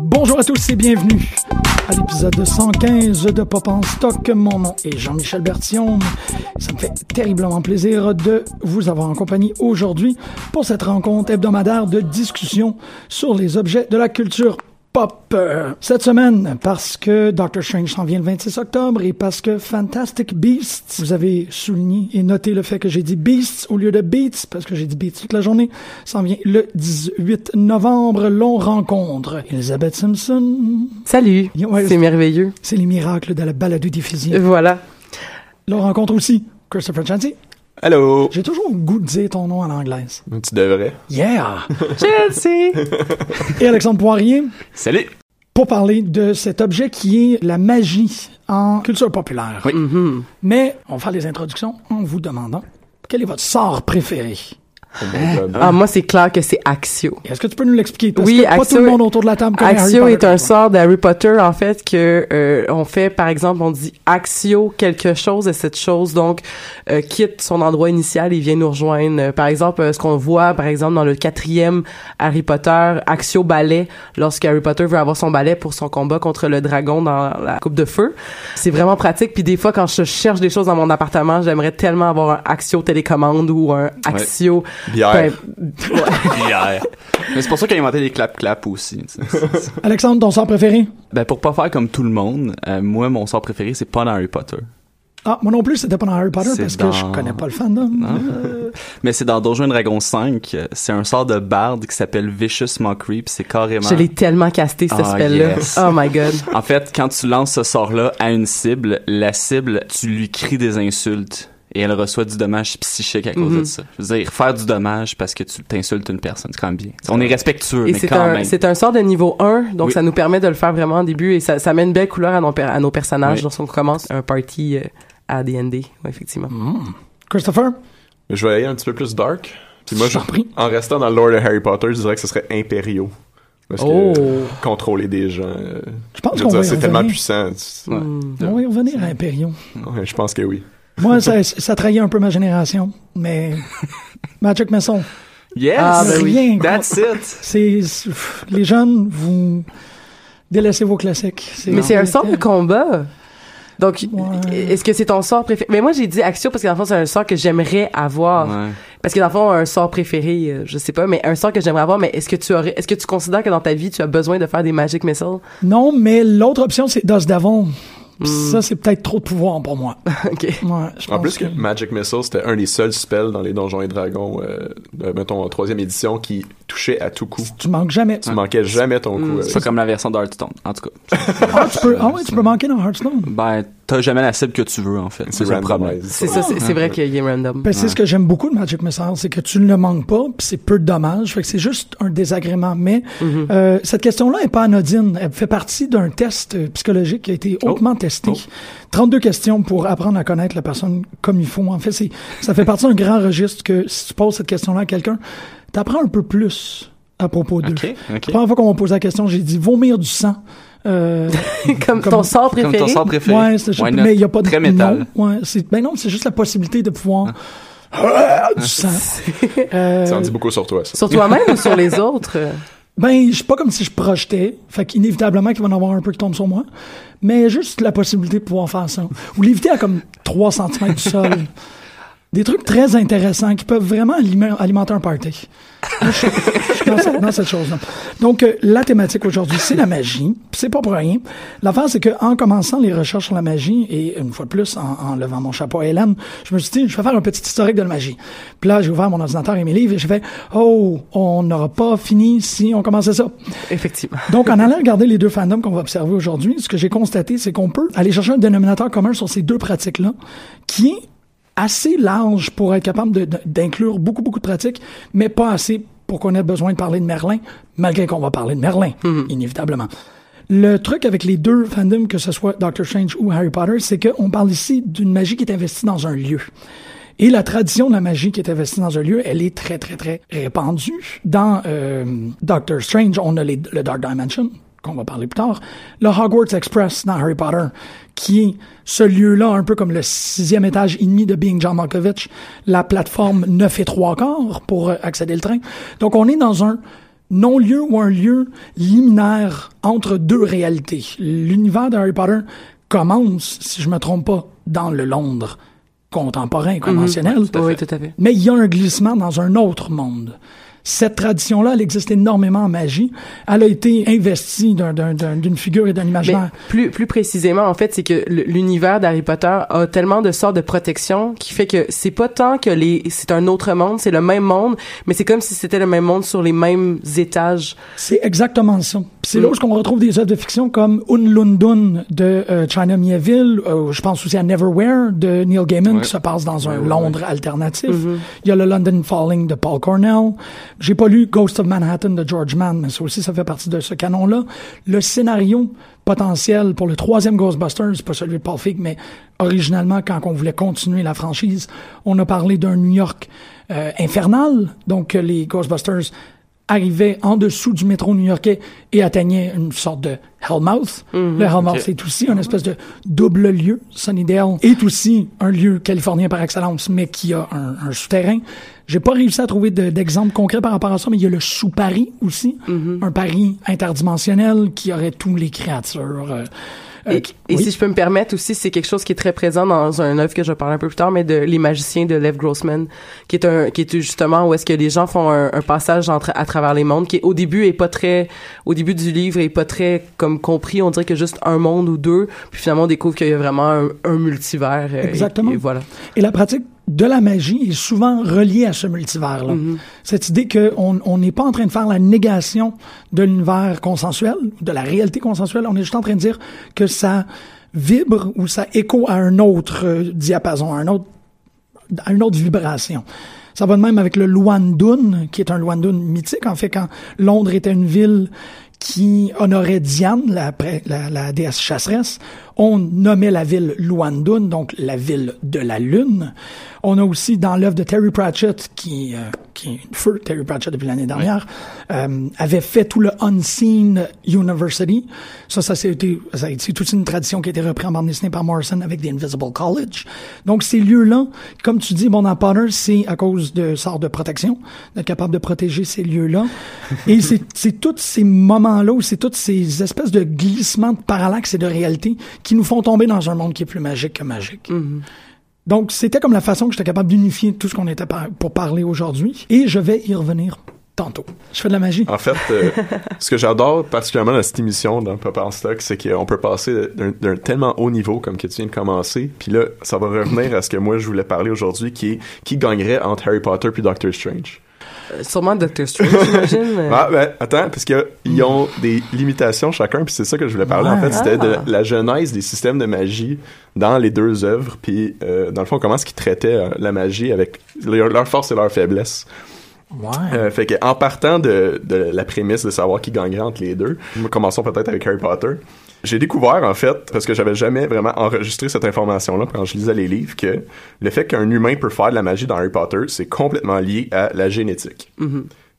Bonjour à tous et bienvenue à l'épisode 115 de Pop en stock. Mon nom est Jean-Michel Bertillon. Ça me fait terriblement plaisir de vous avoir en compagnie aujourd'hui pour cette rencontre hebdomadaire de discussion sur les objets de la culture pop cette semaine parce que Doctor Strange s'en vient le 26 octobre et parce que Fantastic Beasts, vous avez souligné et noté le fait que j'ai dit Beasts au lieu de Beats parce que j'ai dit Beats toute la journée, s'en vient le 18 novembre, l'on rencontre Elizabeth Simpson. Salut, Ouais, c'est merveilleux. C'est les miracles de la balade diffusion. Voilà. L'on rencontre aussi Christopher Chancy. Allô? J'ai toujours le goût de dire ton nom à l'anglaise. Tu devrais. Yeah! Chelsea. Et Alexandre Poirier? Salut! pour parler de cet objet qui est la magie en culture populaire. Oui. Mais on va faire les introductions en vous demandant quel est votre sort préféré? Oh. Ah, moi, c'est clair que c'est Axio. Est-ce que tu peux nous l'expliquer? Parce Oui, que pas Axio tout le est- monde autour de la table Harry Axio est un sort d'Harry Potter, en fait, que euh, on fait, par exemple, on dit Axio quelque chose et cette chose, donc, euh, quitte son endroit initial et vient nous rejoindre. Euh, par exemple, euh, ce qu'on voit, par exemple, dans le quatrième Harry Potter, Axio balai, lorsque Harry Potter veut avoir son balai pour son combat contre le dragon dans la coupe de feu. C'est vraiment pratique. Puis des fois, quand je cherche des choses dans mon appartement, j'aimerais tellement avoir un Axio télécommande ou un Axio... Bière. Ben, Hier. Mais c'est pour ça qu'il a inventé les clap-clap aussi. Alexandre, ton sort préféré? ben, pour pas faire comme tout le monde, euh, moi, mon sort préféré, c'est pas dans Harry Potter. Ah, moi non plus, c'était pas dans Harry Potter C'est parce que je connais pas le fandom. Euh, Mais c'est dans Donjons and Dragons 5. euh, C'est un sort de barde qui s'appelle Vicious Mockery, puis c'est carrément... Je l'ai tellement casté, ce Ah, spell-là. yes. Oh my god. En fait, quand tu lances ce sort-là à une cible, la cible, tu lui cries des insultes et elle reçoit du dommage psychique à cause Mhm. de ça. Je veux dire, faire du dommage parce que tu t'insultes une personne, c'est quand même bien. On est respectueux, Et mais c'est quand un, même. c'est un sort de niveau 1, donc Oui. ça nous permet de le faire vraiment au début et ça, ça met une belle couleur à nos, per- à nos personnages Oui. lorsqu'on commence un party euh, à D&D, ouais, effectivement. Christopher? Je vais aller un petit peu plus dark. Puis moi, Je en restant dans le lore de Harry Potter, je dirais que ce serait impériaux. Parce Oh. que contrôler des gens, euh, Je pense je veux qu'on c'est tellement puissant. Tu- Ouais. On va y revenir à Imperium. Ouais, je pense que oui. Moi, ça, ça trahit un peu ma génération, mais Magic Mason, Yes! Ah, ben oui. That's it! C'est les jeunes, vous délaissez vos classiques. Mais c'est un sort de combat. Donc, Ouais. est-ce que c'est ton sort préféré? Mais moi, j'ai dit Axio parce que dans le fond, c'est un sort que j'aimerais avoir. Ouais. Parce que dans le fond, un sort préféré, euh, je sais pas, mais un sort que j'aimerais avoir, mais est-ce que tu aurais, est-ce que tu considères que dans ta vie, tu as besoin de faire des Magic Missiles? Non, mais l'autre option, c'est Dos Davon. Hmm. Ça, c'est peut-être trop de pouvoir pour moi. ok. Ouais, je En pense plus que Magic Missile, c'était un des seuls spells dans les Donjons et Dragons, euh, de, mettons, en troisième édition, qui touchait à tout coup. tu manques jamais. Tu manquais jamais ton coup. Mm. avec C'est pas ça. comme la version d'Hearthstone, en tout cas. Ah, tu peux, ah ouais, tu peux manquer dans Hearthstone. Ben, t'as jamais la cible que tu veux, en fait. C'est C'est le problème. C'est ça, c'est vrai qu'il est random. Ben, c'est ce que j'aime beaucoup de Magic Missile, c'est que tu ne le manques pas, puis c'est peu de dommages, fait que c'est juste un désagrément. Mais Mm-hmm. euh, cette question-là est pas anodine. Elle fait partie d'un test euh, psychologique qui a été hautement testé. 32 questions pour apprendre à connaître la personne comme il faut. En fait, c'est ça fait partie d'un grand registre que si tu poses cette question-là à quelqu'un, t'apprends un peu plus à propos d'eux. Ok, La première fois qu'on m'a posé la question, j'ai dit vomir du sang. Euh, comme, comme- ton sort Comme préféré? ton sort préféré. Ouais, c'est juste, mais il y a pas de Très métal. non. Ouais, c'est ben non, c'est juste la possibilité de pouvoir Ah, du sang. Euh, Ça en dit beaucoup sur toi, ça. Sur toi-même ou sur les autres? ben, je suis pas comme si je projetais, fait qu'inévitablement qu'il va y en avoir un peu qui tombe sur moi, mais juste la possibilité de pouvoir faire ça ou l'éviter à comme 3 cm du sol. Des trucs très intéressants qui peuvent vraiment alimenter un party. Moi, je, je suis dans, cette, chose-là. Donc, euh, la thématique aujourd'hui, c'est la magie. C'est pas pour rien. L'affaire, c'est que en commençant les recherches sur la magie, et une fois de plus, en, en levant mon chapeau à Hélène, je me suis dit, je vais faire un petit historique de la magie. Puis là, j'ai ouvert mon ordinateur et mes livres et j'ai fait, oh, on n'aura pas fini si on commençait ça. Effectivement. Donc, en allant regarder les deux fandoms qu'on va observer aujourd'hui, ce que j'ai constaté, c'est qu'on peut aller chercher un dénominateur commun sur ces deux pratiques-là, qui est assez large pour être capable d'inclure beaucoup, beaucoup de pratiques, mais pas assez pour qu'on ait besoin de parler de Merlin, malgré qu'on va parler de Merlin, inévitablement. Le truc avec les deux fandoms, que ce soit Doctor Strange ou Harry Potter, c'est qu'on parle ici d'une magie qui est investie dans un lieu. Et la tradition de la magie qui est investie dans un lieu, elle est très, très, très répandue. Dans euh, Doctor Strange, on a les- le Dark Dimension, qu'on va parler plus tard, le Hogwarts Express dans Harry Potter, qui est ce lieu-là, un peu comme le sixième étage et demi de Being John Malkovich, la plateforme 9 et 3 quarts pour accéder au train. Donc, on est dans un non-lieu ou un lieu liminaire entre deux réalités. L'univers de Harry Potter commence, si je me trompe pas, dans le Londres contemporain, conventionnel. Oui, tout à fait. Mais il y a un glissement dans un autre monde. Cette tradition-là, elle existe énormément en magie. Elle a été investie d'un- d'un- d'un- d'une figure et d'un Mais imaginaire. plus, plus précisément, en fait, c'est que l'univers d'Harry Potter a tellement de sortes de protection qui fait que c'est pas tant que les, c'est un autre monde, c'est le même monde, mais c'est comme si c'était le même monde sur les mêmes étages. C'est exactement ça. C'est Mm. là où on retrouve des œuvres de fiction comme Un Lundun de euh, China Miéville. Euh, je pense aussi à Neverwhere de Neil Gaiman Ouais. qui se passe dans un Ouais, ouais, Londres alternatif. Mm-hmm. Il y a le London Falling de Paul Cornell. J'ai pas lu Ghost of Manhattan de George Mann, mais ça aussi, ça fait partie de ce canon-là. Le scénario potentiel pour le troisième Ghostbusters, pas celui de Paul Feig, mais originalement, quand on voulait continuer la franchise, on a parlé d'un New York euh, infernal. Donc, les Ghostbusters arrivaient en dessous du métro new-yorkais et atteignaient une sorte de Hellmouth. Le Hellmouth, Ok. c'est aussi une espèce de double lieu. Sunnydale est aussi un lieu californien par excellence, mais qui a un, un souterrain. J'ai pas réussi à trouver de- d'exemple concret par rapport à ça, mais il y a le sous-Paris aussi. Un Paris interdimensionnel qui aurait tous les créatures. euh, Et, qui- et oui. si je peux me permettre aussi, c'est quelque chose qui est très présent dans un œuvre que je vais parler un peu plus tard, mais de Les Magiciens de Lev Grossman, qui est un, qui est justement où est-ce que les gens font un, un passage entre, à travers les mondes, qui au début est pas très, au début du livre est pas très comme compris, on dirait que juste un monde ou deux, puis finalement on découvre qu'il y a vraiment un, un multivers. euh, et- Exactement. Et, voilà. Et la pratique de la magie est souvent reliée à ce multivers-là. Mm-hmm. Cette idée qu'on on n'est pas en train de faire la négation de l'univers consensuel, de la réalité consensuelle, on est juste en train de dire que ça vibre ou ça écho à un autre euh, diapason, à un autre à une autre vibration. Ça va de même avec le Luandun, qui est un Luandun mythique. En fait, quand Londres était une ville qui honorait Diane, la, la, la déesse chasseresse, on nommait la ville Luandun, donc la ville de la lune. On a aussi dans l'œuvre de Terry Pratchett, qui, euh, qui est feu Terry Pratchett depuis l'année dernière, euh, avait fait tout le Unseen University. Ça, ça, c'est été, ça a été toute une tradition qui a été reprise en bande dessinée par Morrison avec The Invisible College. Donc, ces lieux-là, comme tu dis, bon, dans Potter, c'est à cause de sortes de protection, d'être capable de protéger ces lieux-là. Et c'est, tous ces moments-là, c'est toutes ces espèces de glissements de parallaxe et de réalité qui nous font tomber dans un monde qui est plus magique que magique. Donc, c'était comme la façon que j'étais capable d'unifier tout ce qu'on était par- pour parler aujourd'hui. Et je vais y revenir tantôt. Je fais de la magie. En fait, euh, ce que j'adore particulièrement dans cette émission dans Pop en Stock, c'est qu'on peut passer d'un d'un tellement haut niveau comme que tu viens de commencer, puis là, ça va revenir à ce que moi je voulais parler aujourd'hui, qui est qui gagnerait entre Harry Potter puis Doctor Strange. Euh, sûrement Doctor Strange, j'imagine. mais- Ah, ben, attends, parce qu'ils ont des limitations chacun, puis c'est ça que je voulais parler. En fait, c'était de Ah. la genèse des systèmes de magie dans les deux œuvres, puis euh, dans le fond, comment est-ce qu'ils traitaient euh, la magie avec leur, leur force et leur faiblesse. Ouais. Euh, fait que en partant de, de la prémisse de savoir qui gagnerait entre les deux, commençons peut-être avec Harry Potter. J'ai découvert en fait, parce que j'avais jamais vraiment enregistré cette information-là quand je lisais les livres, que le fait qu'un humain peut faire de la magie dans Harry Potter, c'est complètement lié à la génétique.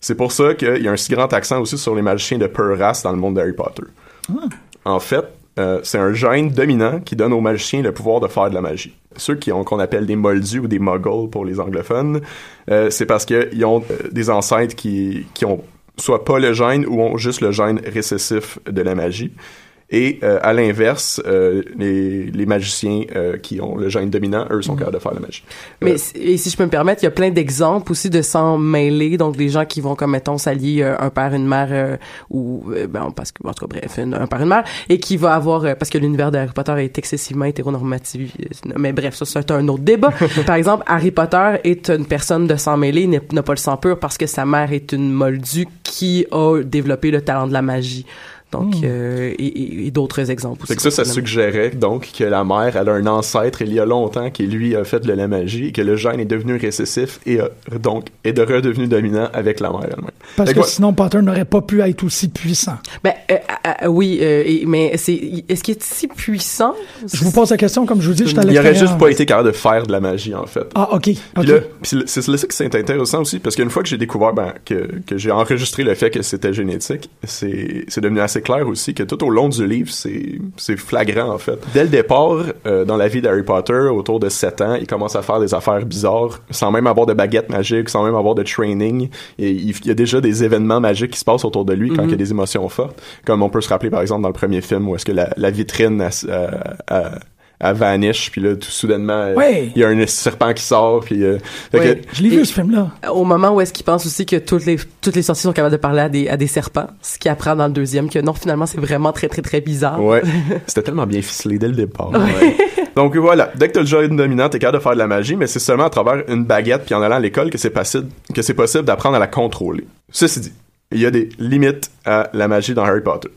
C'est pour ça qu'il y a un si grand accent aussi sur les magiciens de pure race dans le monde d'Harry Potter. En fait, euh, c'est un gène dominant qui donne aux magiciens le pouvoir de faire de la magie. Ceux qui ont qu'on appelle des moldus ou des muggles pour les anglophones, euh, c'est parce qu'ils ont euh, des ancêtres qui, qui ont soit pas le gène ou ont juste le gène récessif de la magie. Et euh, à l'inverse, euh, les, les magiciens euh, qui ont le gène dominant, eux, sont capables de faire la magie. Mais Euh, si- et si je peux me permettre, il y a plein d'exemples aussi de s'en mêler, donc des gens qui vont comme mettons s'allier euh, un père une mère euh, ou ben parce que en tout cas bref une- un père une mère et qui va avoir euh, parce que l'univers de Harry Potter est excessivement hétéronormatif mais bref ça c'est un autre débat. Par exemple, Harry Potter est une personne de sang mêlé, n'a pas le sang pur parce que sa mère est une moldue qui a développé le talent de la magie. Donc euh, et, d'autres exemples aussi. Hmm. C'est que ça, ça suggérait donc que la mère, elle a un ancêtre il y a longtemps qui lui a fait de la magie et que le gène est devenu récessif et a, donc est de redevenu dominant avec la mère elle-même. Parce Fait que que sinon, Potter n'aurait pas pu être aussi puissant. Ben euh, euh, oui, euh, et- mais c'est est-ce qu'il est si puissant? Je vous pose la question, comme je vous dis, je Il aurait juste pas été capable de faire de la magie en fait. Ah, OK. Puis OK. là, puis le- c'est là que c'est intéressant aussi parce qu'une fois que j'ai découvert ben, que, que j'ai enregistré le fait que c'était génétique, c'est c'est devenu assez assez clair aussi que tout au long du livre, c'est c'est flagrant en fait. Dès le départ, euh, dans la vie d'Harry Potter, autour de 7 ans, il commence à faire des affaires bizarres, sans même avoir de baguette magique, sans même avoir de training. Et il, il y a déjà des événements magiques qui se passent autour de lui quand il y a des émotions fortes. Comme on peut se rappeler par exemple dans le premier film où est-ce que la, la vitrine elle vanish, puis là tout soudainement euh, Ouais. il y a un serpent qui sort, puis euh, fait Ouais. que- Je l'ai vu, ce film-là. Au moment où est-ce qu'il pense aussi que toutes les toutes les sorties sont capables de parler à des à des serpents, ce qu'il apprend dans le deuxième que non finalement c'est vraiment très très très bizarre. Ouais. C'était tellement bien ficelé dès le départ. Ouais. Donc voilà, dès que t'as le jeu dominant, t'es capable de faire de la magie, mais c'est seulement à travers une baguette puis en allant à l'école que c'est possible, que c'est possible d'apprendre à la contrôler. Ceci dit, il y a des limites à la magie dans Harry Potter.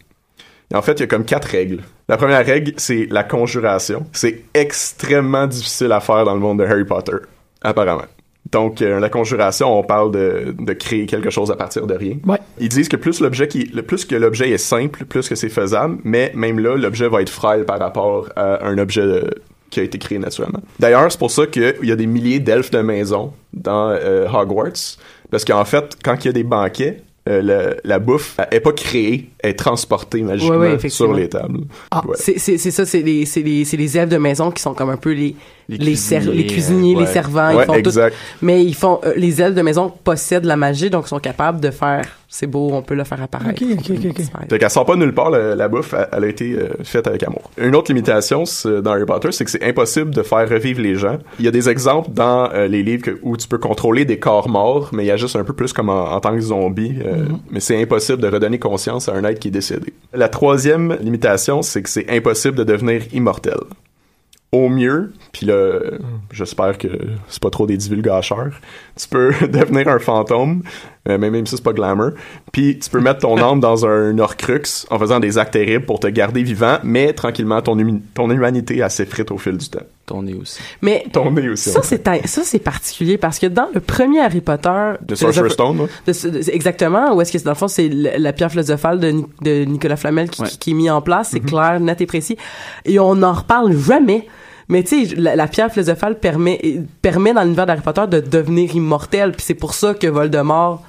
En fait, il y a comme quatre règles. La première règle, c'est la conjuration. C'est extrêmement difficile à faire dans le monde de Harry Potter, apparemment. Donc, euh, la conjuration, on parle de, de créer quelque chose à partir de rien. Ouais. Ils disent que plus l'objet qui, le plus que l'objet est simple, plus que c'est faisable, mais même là, l'objet va être frêle par rapport à un objet euh, qui a été créé naturellement. D'ailleurs, c'est pour ça qu'il y a des milliers d'elfes de maison dans euh, Hogwarts, parce qu'en fait, quand il y a des banquets, euh, le- la bouffe elle est pas créée, elle est transportée magiquement Ouais, ouais, effectivement. sur les tables. Ah. C'est c'est c'est ça c'est les c'est les c'est les elfes de maison qui sont comme un peu les Les cuisiniers, les cuisiniers, ouais. les servants, Ouais, ils font tout mais ils font euh, les elfes de maison possèdent la magie donc sont capables de faire c'est beau, on peut le faire apparaître. Ok, ok, ok, ok. Fait qu'elle sort pas nulle part, la, la bouffe, elle, elle a été euh, faite avec amour. Une autre limitation c'est- dans Harry Potter, c'est que c'est impossible de faire revivre les gens. Il y a des exemples dans euh, les livres que- où tu peux contrôler des corps morts, mais il y a juste un peu plus comme en, en tant que zombie. euh, Mais c'est impossible de redonner conscience à un être qui est décédé. La troisième limitation, c'est que c'est impossible de devenir immortel. Au mieux, puis là, euh, j'espère que c'est pas trop des divulgateurs, tu peux devenir un fantôme, euh, même, même si c'est pas glamour, puis tu peux mettre ton âme dans un Horcrux en faisant des actes terribles pour te garder vivant, mais tranquillement, ton, humi- ton humanité, s'effrite au fil du temps. Ton nez aussi. Mais Ton nez aussi. ça c'est ça c'est particulier parce que dans le premier Harry Potter De Sorcerer's Stone, de exactement où est-ce que dans le fond c'est le- la pierre philosophale de, Ni- de Nicolas Flamel qui, Ouais. qui, qui est mis en place c'est clair net et précis et on n'en reparle jamais mais tu sais la, la pierre philosophale permet permet dans l'univers d'Harry Potter de devenir immortel puis c'est pour ça que Voldemort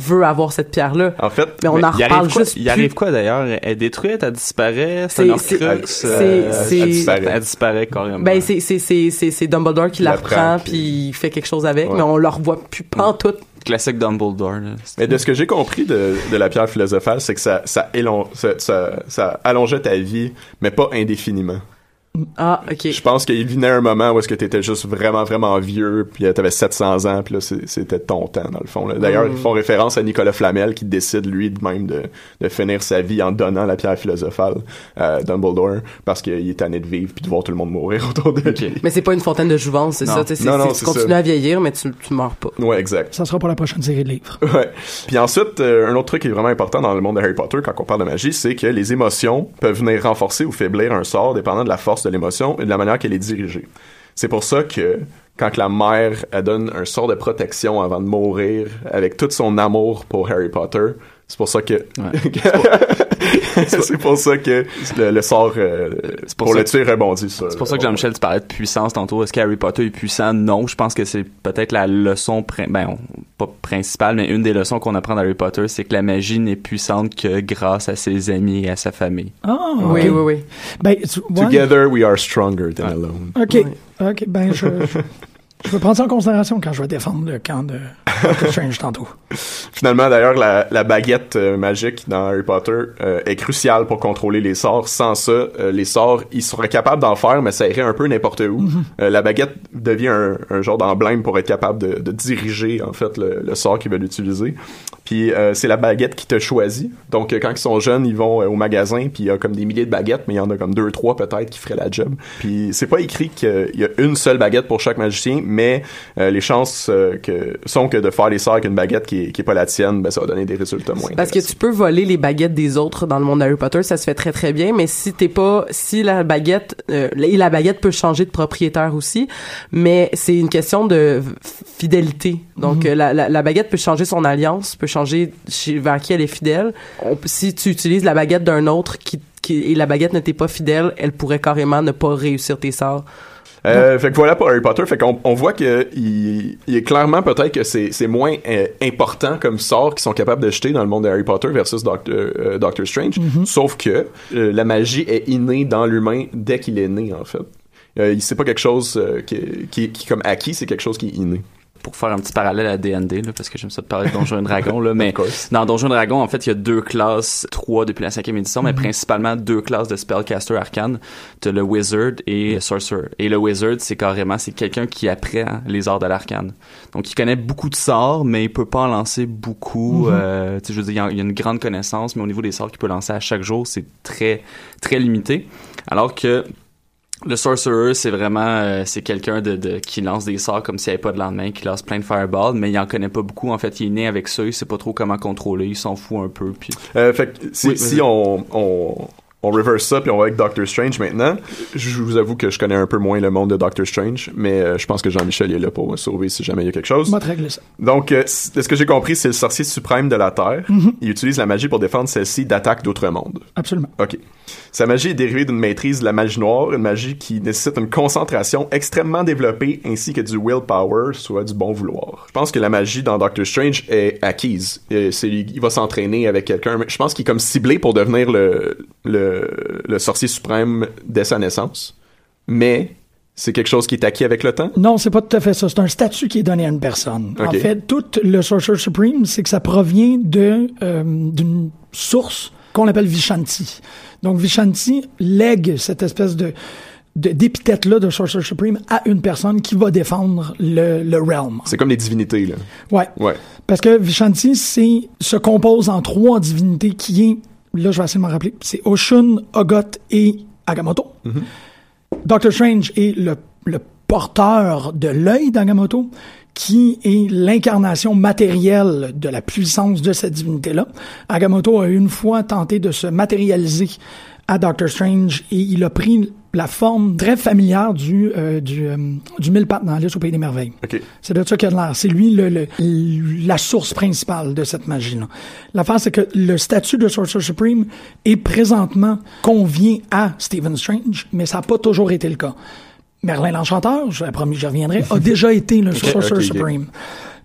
veut avoir cette pierre là En fait, mais on Mais en il reparle arrive quoi, juste il arrive quoi d'ailleurs? Elle est détruite, elle disparaît, c'est C'est- un c'est- Horcrux, c'est- euh, elle, disparaît. elle disparaît carrément. ben c'est c'est c'est Dumbledore qui Il l'apprend l'apprend, puis il fait quelque chose avec Ouais. mais on le revoit plus pantoute Classique Dumbledore. Là. Mais de ce que j'ai compris de, de la pierre philosophale, c'est que ça, ça, élon- ça, ça, ça allongeait ta vie, mais pas indéfiniment. Ah ok Je pense qu'il venait un moment où est-ce que t'étais juste vraiment, vraiment vieux, puis euh, t'avais 700 ans, puis là, c'est- c'était ton temps, dans le fond. D'ailleurs, Mm. ils font référence à Nicolas Flamel, qui décide, lui, de même, de, de finir sa vie en donnant la pierre philosophale à Dumbledore, parce qu'il est tanné de vivre, puis de voir tout le monde mourir autour de lui. Mais c'est pas une fontaine de jouvence, c'est ça. tu sais, Non, c'est- non, tu continues ça. à vieillir, mais tu, tu meurs pas. Ouais, exact. Ça sera pour la prochaine série de livres. Ouais. Puis ensuite, euh, un autre truc qui est vraiment important dans le monde de Harry Potter quand on parle de magie, c'est que les émotions peuvent venir renforcer ou faiblir un sort dépendant de la force de l'émotion et de la manière qu'elle est dirigée. C'est pour ça que quand la mère donne un sort de protection avant de mourir avec tout son amour pour Harry Potter, c'est pour ça que c'est pour ça que le, le sort euh, pour pour, ça le tuer rebondit sur C'est pour ça que Jean-Michel, tu parlais de puissance tantôt. Est-ce qu'Harry Potter est puissant? Non. Je pense que c'est peut-être la leçon, prin- ben, on- pas principale, mais une des leçons qu'on apprend d'Harry Potter, c'est que la magie n'est puissante que grâce à ses amis et à sa famille. Ah, Oui, oui, oui. Ben, ouais. Together we are stronger than alone. OK. OK, ben, je, je, vais prendre ça en considération quand je vais défendre le camp de Doctor Strange tantôt. Finalement, d'ailleurs, la, la baguette euh, magique dans Harry Potter euh, est cruciale pour contrôler les sorts. Sans ça, euh, les sorts, ils seraient capables d'en faire, mais ça irait un peu n'importe où. Euh, la baguette devient un, un genre d'emblème pour être capable de, de diriger, en fait, le, le sort qu'ils veulent utiliser. Puis c'est la baguette qui te choisit. Donc, quand ils sont jeunes, ils vont au magasin, puis il y a comme des milliers de baguettes, mais il y en a comme deux, trois peut-être qui feraient la job. Puis c'est pas écrit qu'il y a une seule baguette pour chaque magicien, mais euh, les chances euh, que, sont que de faire les sorts avec une baguette qui est, qui est pas la tienne, ben ça va donner des résultats moins Parce que tu peux voler les baguettes des autres dans le monde d'Harry Potter, ça se fait très très bien, mais si t'es pas, si la baguette, euh, et la baguette peut changer de propriétaire aussi, mais c'est une question de fidélité. Donc euh, la, la, la baguette peut changer son alliance, peut changer chez, vers qui elle est fidèle. Si tu utilises la baguette d'un autre qui, qui et la baguette ne t'est pas fidèle, elle pourrait carrément ne pas réussir tes sorts. Euh, fait que voilà pour Harry Potter. Fait qu'on on voit que il, il est clairement peut-être que c'est, c'est moins euh, important comme sort qu'ils sont capables de jeter dans le monde de Harry Potter versus Doctor, euh, Doctor Strange. Sauf que euh, la magie est innée dans l'humain dès qu'il est né en fait. Euh, c'est pas quelque chose euh, qui, qui, qui comme acquis, c'est quelque chose qui est inné. Pour faire un petit parallèle à D&D, là, parce que j'aime ça de parler de Donjons et Dragons, là, mais dans Donjons et Dragons, en fait, il y a deux classes, trois depuis la cinquième édition, mais principalement deux classes de Spellcaster Arcane. T'as le Wizard et le Sorcerer. Et le Wizard, c'est carrément, c'est quelqu'un qui apprend les arts de l'arcane. Donc, il connaît beaucoup de sorts, mais il peut pas en lancer beaucoup. euh, tu sais, je veux dire, il y a- il y a une grande connaissance, mais au niveau des sorts qu'il peut lancer à chaque jour, c'est très, très limité. Alors que le sorcerer, c'est vraiment euh, c'est quelqu'un de, de qui lance des sorts comme s'il n'y avait pas de lendemain, qui lance plein de fireballs, mais il en connaît pas beaucoup. En fait, il est né avec ça, il sait pas trop comment contrôler, il s'en fout un peu. Puis Euh, fait que si, Oui, si on, on, on reverse ça puis on va avec Doctor Strange maintenant, je vous avoue que je connais un peu moins le monde de Doctor Strange, mais euh, je pense que Jean-Michel est là pour me sauver si jamais il y a quelque chose. Ça. Donc, euh, de ce que j'ai compris, c'est le sorcier suprême de la Terre. Mm-hmm. Il utilise la magie pour défendre celle-ci d'attaques d'autres mondes. Absolument. OK. Sa magie est dérivée d'une maîtrise de la magie noire, une magie qui nécessite une concentration extrêmement développée ainsi que du willpower, soit du bon vouloir. Je pense que la magie dans Doctor Strange est acquise. Euh, il va s'entraîner avec quelqu'un. mais Je pense qu'il est comme ciblé pour devenir le, le, le sorcier suprême dès sa naissance. Mais c'est quelque chose qui est acquis avec le temps? Non, c'est pas tout à fait ça. C'est un statut qui est donné à une personne. En fait, tout le Sorcerer Supreme, c'est que ça provient de euh, d'une source qu'on appelle Vishanti. Donc, Vishanti lègue cette espèce de de- d'épithète-là de Sorcerer Supreme à une personne qui va défendre le, le realm. C'est comme les divinités, là. Ouais. Ouais. Parce que Vishanti, c'est, se compose en trois divinités qui est, là, je vais essayer de m'en rappeler, c'est Oshun, Ogot et Agamotto. Doctor Strange est le, le porteur de l'œil d'Agamotto, qui est l'incarnation matérielle de la puissance de cette divinité-là. Agamotto a une fois tenté de se matérialiser à Doctor Strange et il a pris la forme très familière du, euh, du, euh, du mille pattes dans au Pays des Merveilles. OK. C'est de ça qu'il a l'air. C'est lui le, le- la source principale de cette magie-là. L'affaire, c'est que le statut de Sorcerer Supreme est présentement convient à Stephen Strange, mais ça n'a pas toujours été le cas. Merlin l'Enchanteur, je promis je reviendrai, a déjà été le Sorcerer. Supreme.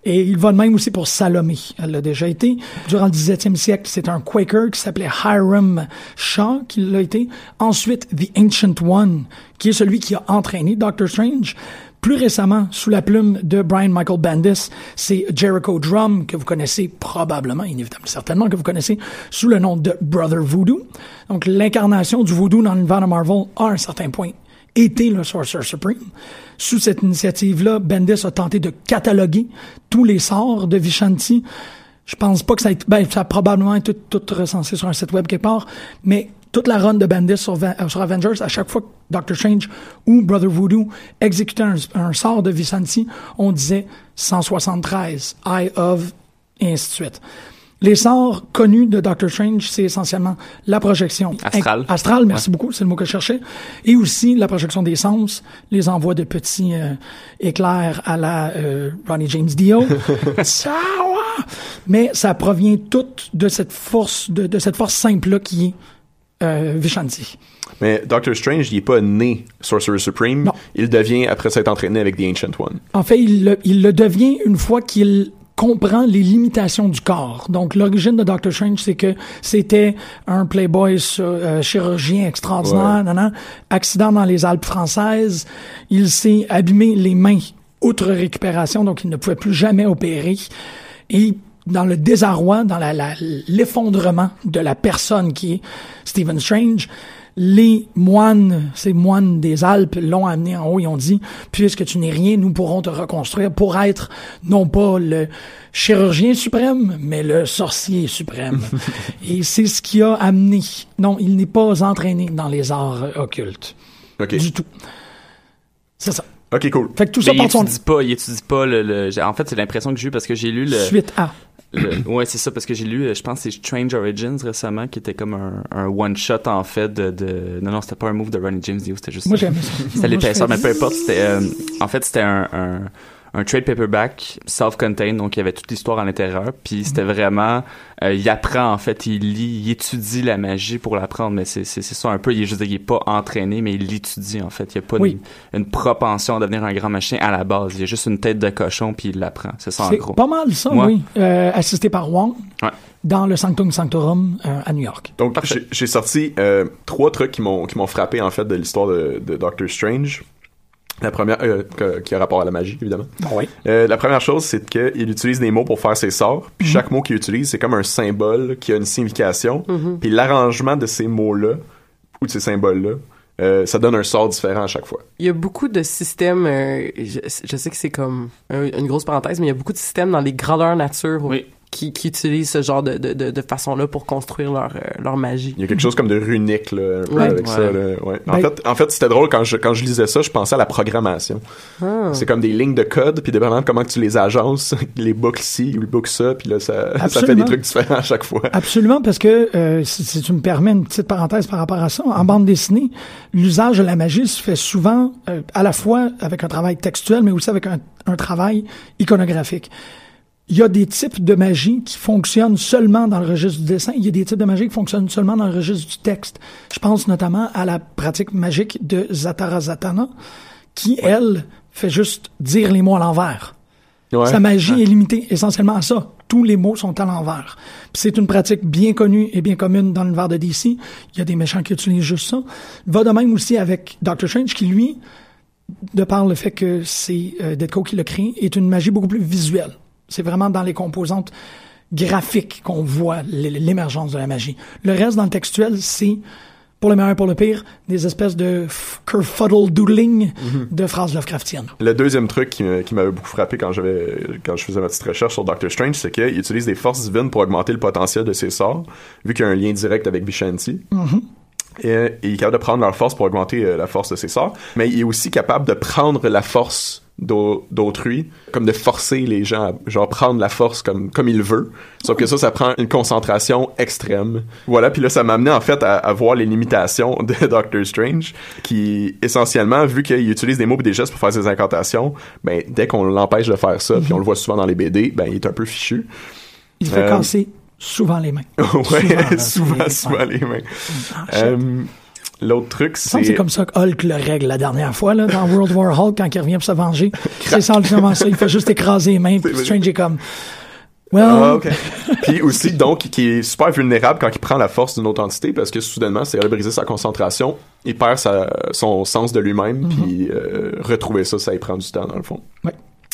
Et il va de même aussi pour Salomé. Elle l'a déjà été. Durant le 17e siècle, c'est un Quaker qui s'appelait Hiram Shaw qui l'a été. Ensuite, The Ancient One, qui est celui qui a entraîné Doctor Strange. Plus récemment, sous la plume de Brian Michael Bendis, c'est Jericho Drum, que vous connaissez probablement, inévitablement, certainement que vous connaissez, sous le nom de Brother Voodoo. Donc, l'incarnation du voodoo dans l'univers de Marvel a un certain point été le Sorcerer Supreme. Sous cette initiative-là, Bendis a tenté de cataloguer tous les sorts de Vishanti. Je pense pas que ça a été, ben, ça a probablement été tout, tout recensé sur un site web quelque part, mais toute la run de Bendis euh, sur Avengers, à chaque fois que Doctor Strange ou Brother Voodoo exécutait un, un sort de Vishanti, on disait 173, Eye of, et ainsi de suite. Les sorts connus de Doctor Strange, c'est essentiellement la projection Astrale. Inc- astrale, merci beaucoup, c'est le mot que je cherchais. Et aussi la projection des sens, les envois de petits euh, éclairs à la euh, Ronnie James Dio. Mais ça provient tout de cette force, de, de cette force simple-là qui est euh, Vishanti. Mais Doctor Strange, il est pas né Sorcerer Supreme. Non. Il devient après s'être entraîné avec The Ancient One. En fait, il le, il le devient une fois qu'il comprend les limitations du corps. Donc, l'origine de Doctor Strange, c'est que c'était un playboy euh, chirurgien extraordinaire, Ouais. accident dans les Alpes françaises. Il s'est abîmé les mains outre récupération, donc il ne pouvait plus jamais opérer. Et dans le désarroi, dans la- la- l'effondrement de la personne qui est Stephen Strange, les moines, ces moines des Alpes l'ont amené en haut et ont dit, puisque tu n'es rien, nous pourrons te reconstruire pour être non pas le chirurgien suprême, mais le sorcier suprême. et c'est ce qui a amené. Non, il n'est pas entraîné dans les arts occultes. OK. Du tout. C'est ça. OK, cool. Fait que tout ça Mais il part son étudie pas, il étudie pas le, en fait, c'est l'impression que j'ai eu parce que j'ai lu le, suite à. Le- ouais, c'est ça, parce que j'ai lu, euh, je pense, c'est Strange Origins récemment, qui était comme un, un one-shot, en fait, de, de, non, non, c'était pas un move de Ronnie James Dio, c'était juste Moi, ça. j'aime ça. C'était l'épaisseur, mais peu importe, c'était, euh, en fait, c'était un, un, un trade paperback self-contained, donc il y avait toute l'histoire à l'intérieur. Puis c'était vraiment, euh, il apprend en fait, il lit, il étudie la magie pour l'apprendre, mais c'est c'est ça un peu. Il est juste, il est pas entraîné, mais il l'étudie en fait. Il y a pas Oui. une, une propension à devenir un grand machin à la base. Il y a juste une tête de cochon puis il l'apprend. C'est ça en C'est gros. pas mal ça, oui. Euh, assisté par Wong Ouais. dans le Sanctum Sanctorum euh, à New York. Donc, j'ai- j'ai sorti euh, trois trucs qui m'ont qui m'ont frappé en fait de l'histoire de, de Doctor Strange. La première, euh, que- qui a rapport à la magie, évidemment. Oui. Euh, la première chose, c'est qu'il utilise des mots pour faire ses sorts. Puis chaque mot qu'il utilise, c'est comme un symbole qui a une signification. Puis l'arrangement de ces mots-là, ou de ces symboles-là, euh, ça donne un sort différent à chaque fois. Il y a beaucoup de systèmes, euh, je, je sais que c'est comme un- une grosse parenthèse, mais il y a beaucoup de systèmes dans les grandeurs nature Oui. Qui, qui utilisent ce genre de, de, de, de façon-là pour construire leur, euh, leur magie. Il y a quelque chose comme de runique là, Ouais. avec ça. Ouais. là, ouais. En Ben- fait, en fait, c'était drôle quand je quand je lisais ça, je pensais à la programmation. Ah. C'est comme des lignes de code, puis dépendamment de comment tu les agences, les boucles ci, les boucles ça, puis là ça, ça fait des trucs différents à chaque fois. Absolument, parce que euh, si, si tu me permets une petite parenthèse par rapport à ça, en bande dessinée, l'usage de la magie se fait souvent euh, à la fois avec un travail textuel, mais aussi avec un, un travail iconographique. Il y a des types de magie qui fonctionnent seulement dans le registre du dessin. Il y a des types de magie qui fonctionnent seulement dans le registre du texte. Je pense notamment à la pratique magique de Zatara Zatana, qui, elle, fait juste dire les mots à l'envers. Ouais. Sa magie est limitée essentiellement à ça. Tous les mots sont à l'envers. C'est une pratique bien connue et bien commune dans l'univers de DC. Il y a des méchants qui utilisent juste ça. Va de même aussi avec Doctor Strange qui, lui, de par le fait que c'est euh, Ditko qui l'a créé, est une magie beaucoup plus visuelle. C'est vraiment dans les composantes graphiques qu'on voit l'émergence de la magie. Le reste dans le textuel, c'est pour le meilleur et pour le pire, des espèces de f- kerfuddle doodling de phrases Lovecraftiennes. Le deuxième truc qui, m'avait beaucoup frappé quand j'avais quand je faisais ma petite recherche sur Doctor Strange, c'est qu'il utilise des forces divines pour augmenter le potentiel de ses sorts, vu qu'il y a un lien direct avec Vishanti. Et, et il est capable de prendre leur force pour augmenter euh, la force de ses sorts, mais il est aussi capable de prendre la force d'autrui, comme de forcer les gens à genre prendre la force comme comme il veut. Sauf que ça, ça prend une concentration extrême. Voilà, puis là, ça m'a amené en fait à, à voir les limitations de Doctor Strange, qui essentiellement, vu qu'il utilise des mots et des gestes pour faire ses incantations, ben dès qu'on l'empêche de faire ça, puis on le voit souvent dans les BD, ben il est un peu fichu. Il se fait Euh, casser souvent les mains. ouais, Souvent, souvent, là, souvent, c'est- les mains. Ah. Euh, L'autre truc, c'est C'est comme ça que Hulk le règle la dernière fois, là, dans World War Hulk, quand il revient pour se venger. C'est simplement ça. Il fait juste écraser les mains, puis. Strange est comme, well, Ah. Puis aussi, donc, qui est super vulnérable quand il prend la force d'une autre entité parce que soudainement, c'est à briser sa concentration, il perd sa, son sens de lui-même, puis euh, retrouver ça, ça y prend du temps, dans le fond. Ouais.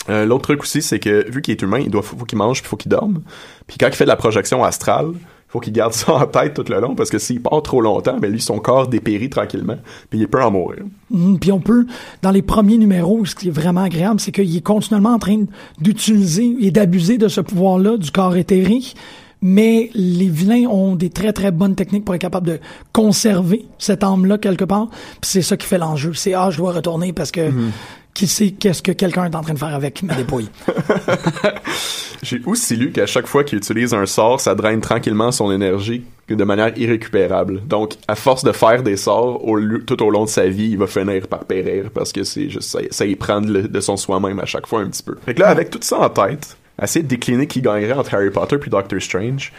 Euh, L'autre truc aussi, c'est que vu qu'il est humain, il doit faut, faut qu'il mange puis faut qu'il dorme. Puis quand il fait de la projection astrale, faut qu'il garde ça en tête tout le long parce que s'il part trop longtemps, ben lui son corps dépérit tranquillement, puis il peut en mourir. Mm, Puis on peut, dans les premiers numéros, ce qui est vraiment agréable, c'est qu'il est continuellement en train d'utiliser et d'abuser de ce pouvoir-là du corps éthérique. Mais les vilains ont des très très bonnes techniques pour être capables de conserver cette âme-là quelque part. Puis c'est ça qui fait l'enjeu. C'est ah, je dois retourner parce que qui sait qu'est-ce que quelqu'un est en train de faire avec ma dépouille. J'ai aussi lu qu'à chaque fois qu'il utilise un sort, ça draine tranquillement son énergie de manière irrécupérable. Donc, à force de faire des sorts au tout au long de sa vie, il va finir par périr parce que c'est juste ça, ça y prend de, de son soi-même à chaque fois un petit peu. Fait que là, avec tout ça en tête, essayer de décliner qui gagnerait entre Harry Potter puis Doctor Strange,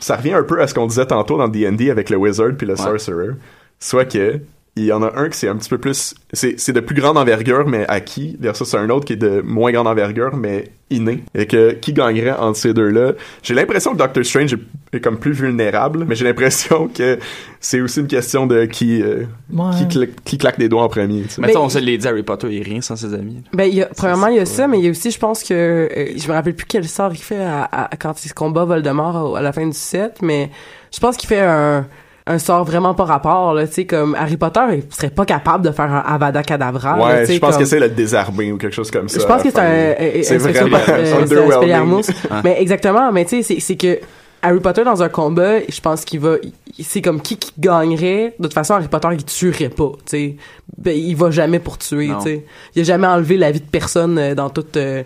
ça revient un peu à ce qu'on disait tantôt dans D&D avec le Wizard puis le Sorcerer. Soit que il y en a un qui c'est un petit peu plus c'est c'est de plus grande envergure mais acquis versus un autre qui est de moins grande envergure mais inné et que qui gagnerait entre ces deux-là? J'ai l'impression que Doctor Strange est, est comme plus vulnérable mais j'ai l'impression que c'est aussi une question de qui euh, Ouais. qui, cla- qui claque des doigts en premier tu sais. Mais, Mais- ça, on se l'est dit, Harry Potter, il est rien sans ses amis. Ben, il y a, premièrement, il y a ça, mais il y a aussi, je pense que, euh, je me rappelle plus quel sort il fait à, à- quand il se combat Voldemort au- à la fin du set, mais je pense qu'il fait un, un sort vraiment pas rapport, là, tu sais, comme Harry Potter, il serait pas capable de faire un Avada Kedavra. ouais je pense comme- que c'est le désarmer ou quelque chose comme ça Je pense que c'est un, euh, c'est un- vraiment euh, underwhelming. Mais exactement, mais tu sais, c'est- c'est que Harry Potter dans un combat, je pense qu'il va, c'est comme qui qui gagnerait. De toute façon, Harry Potter, il tuerait pas, tu sais. Ben, il va jamais pour tuer, tu sais. Il a jamais enlevé la vie de personne euh, dans toute, euh,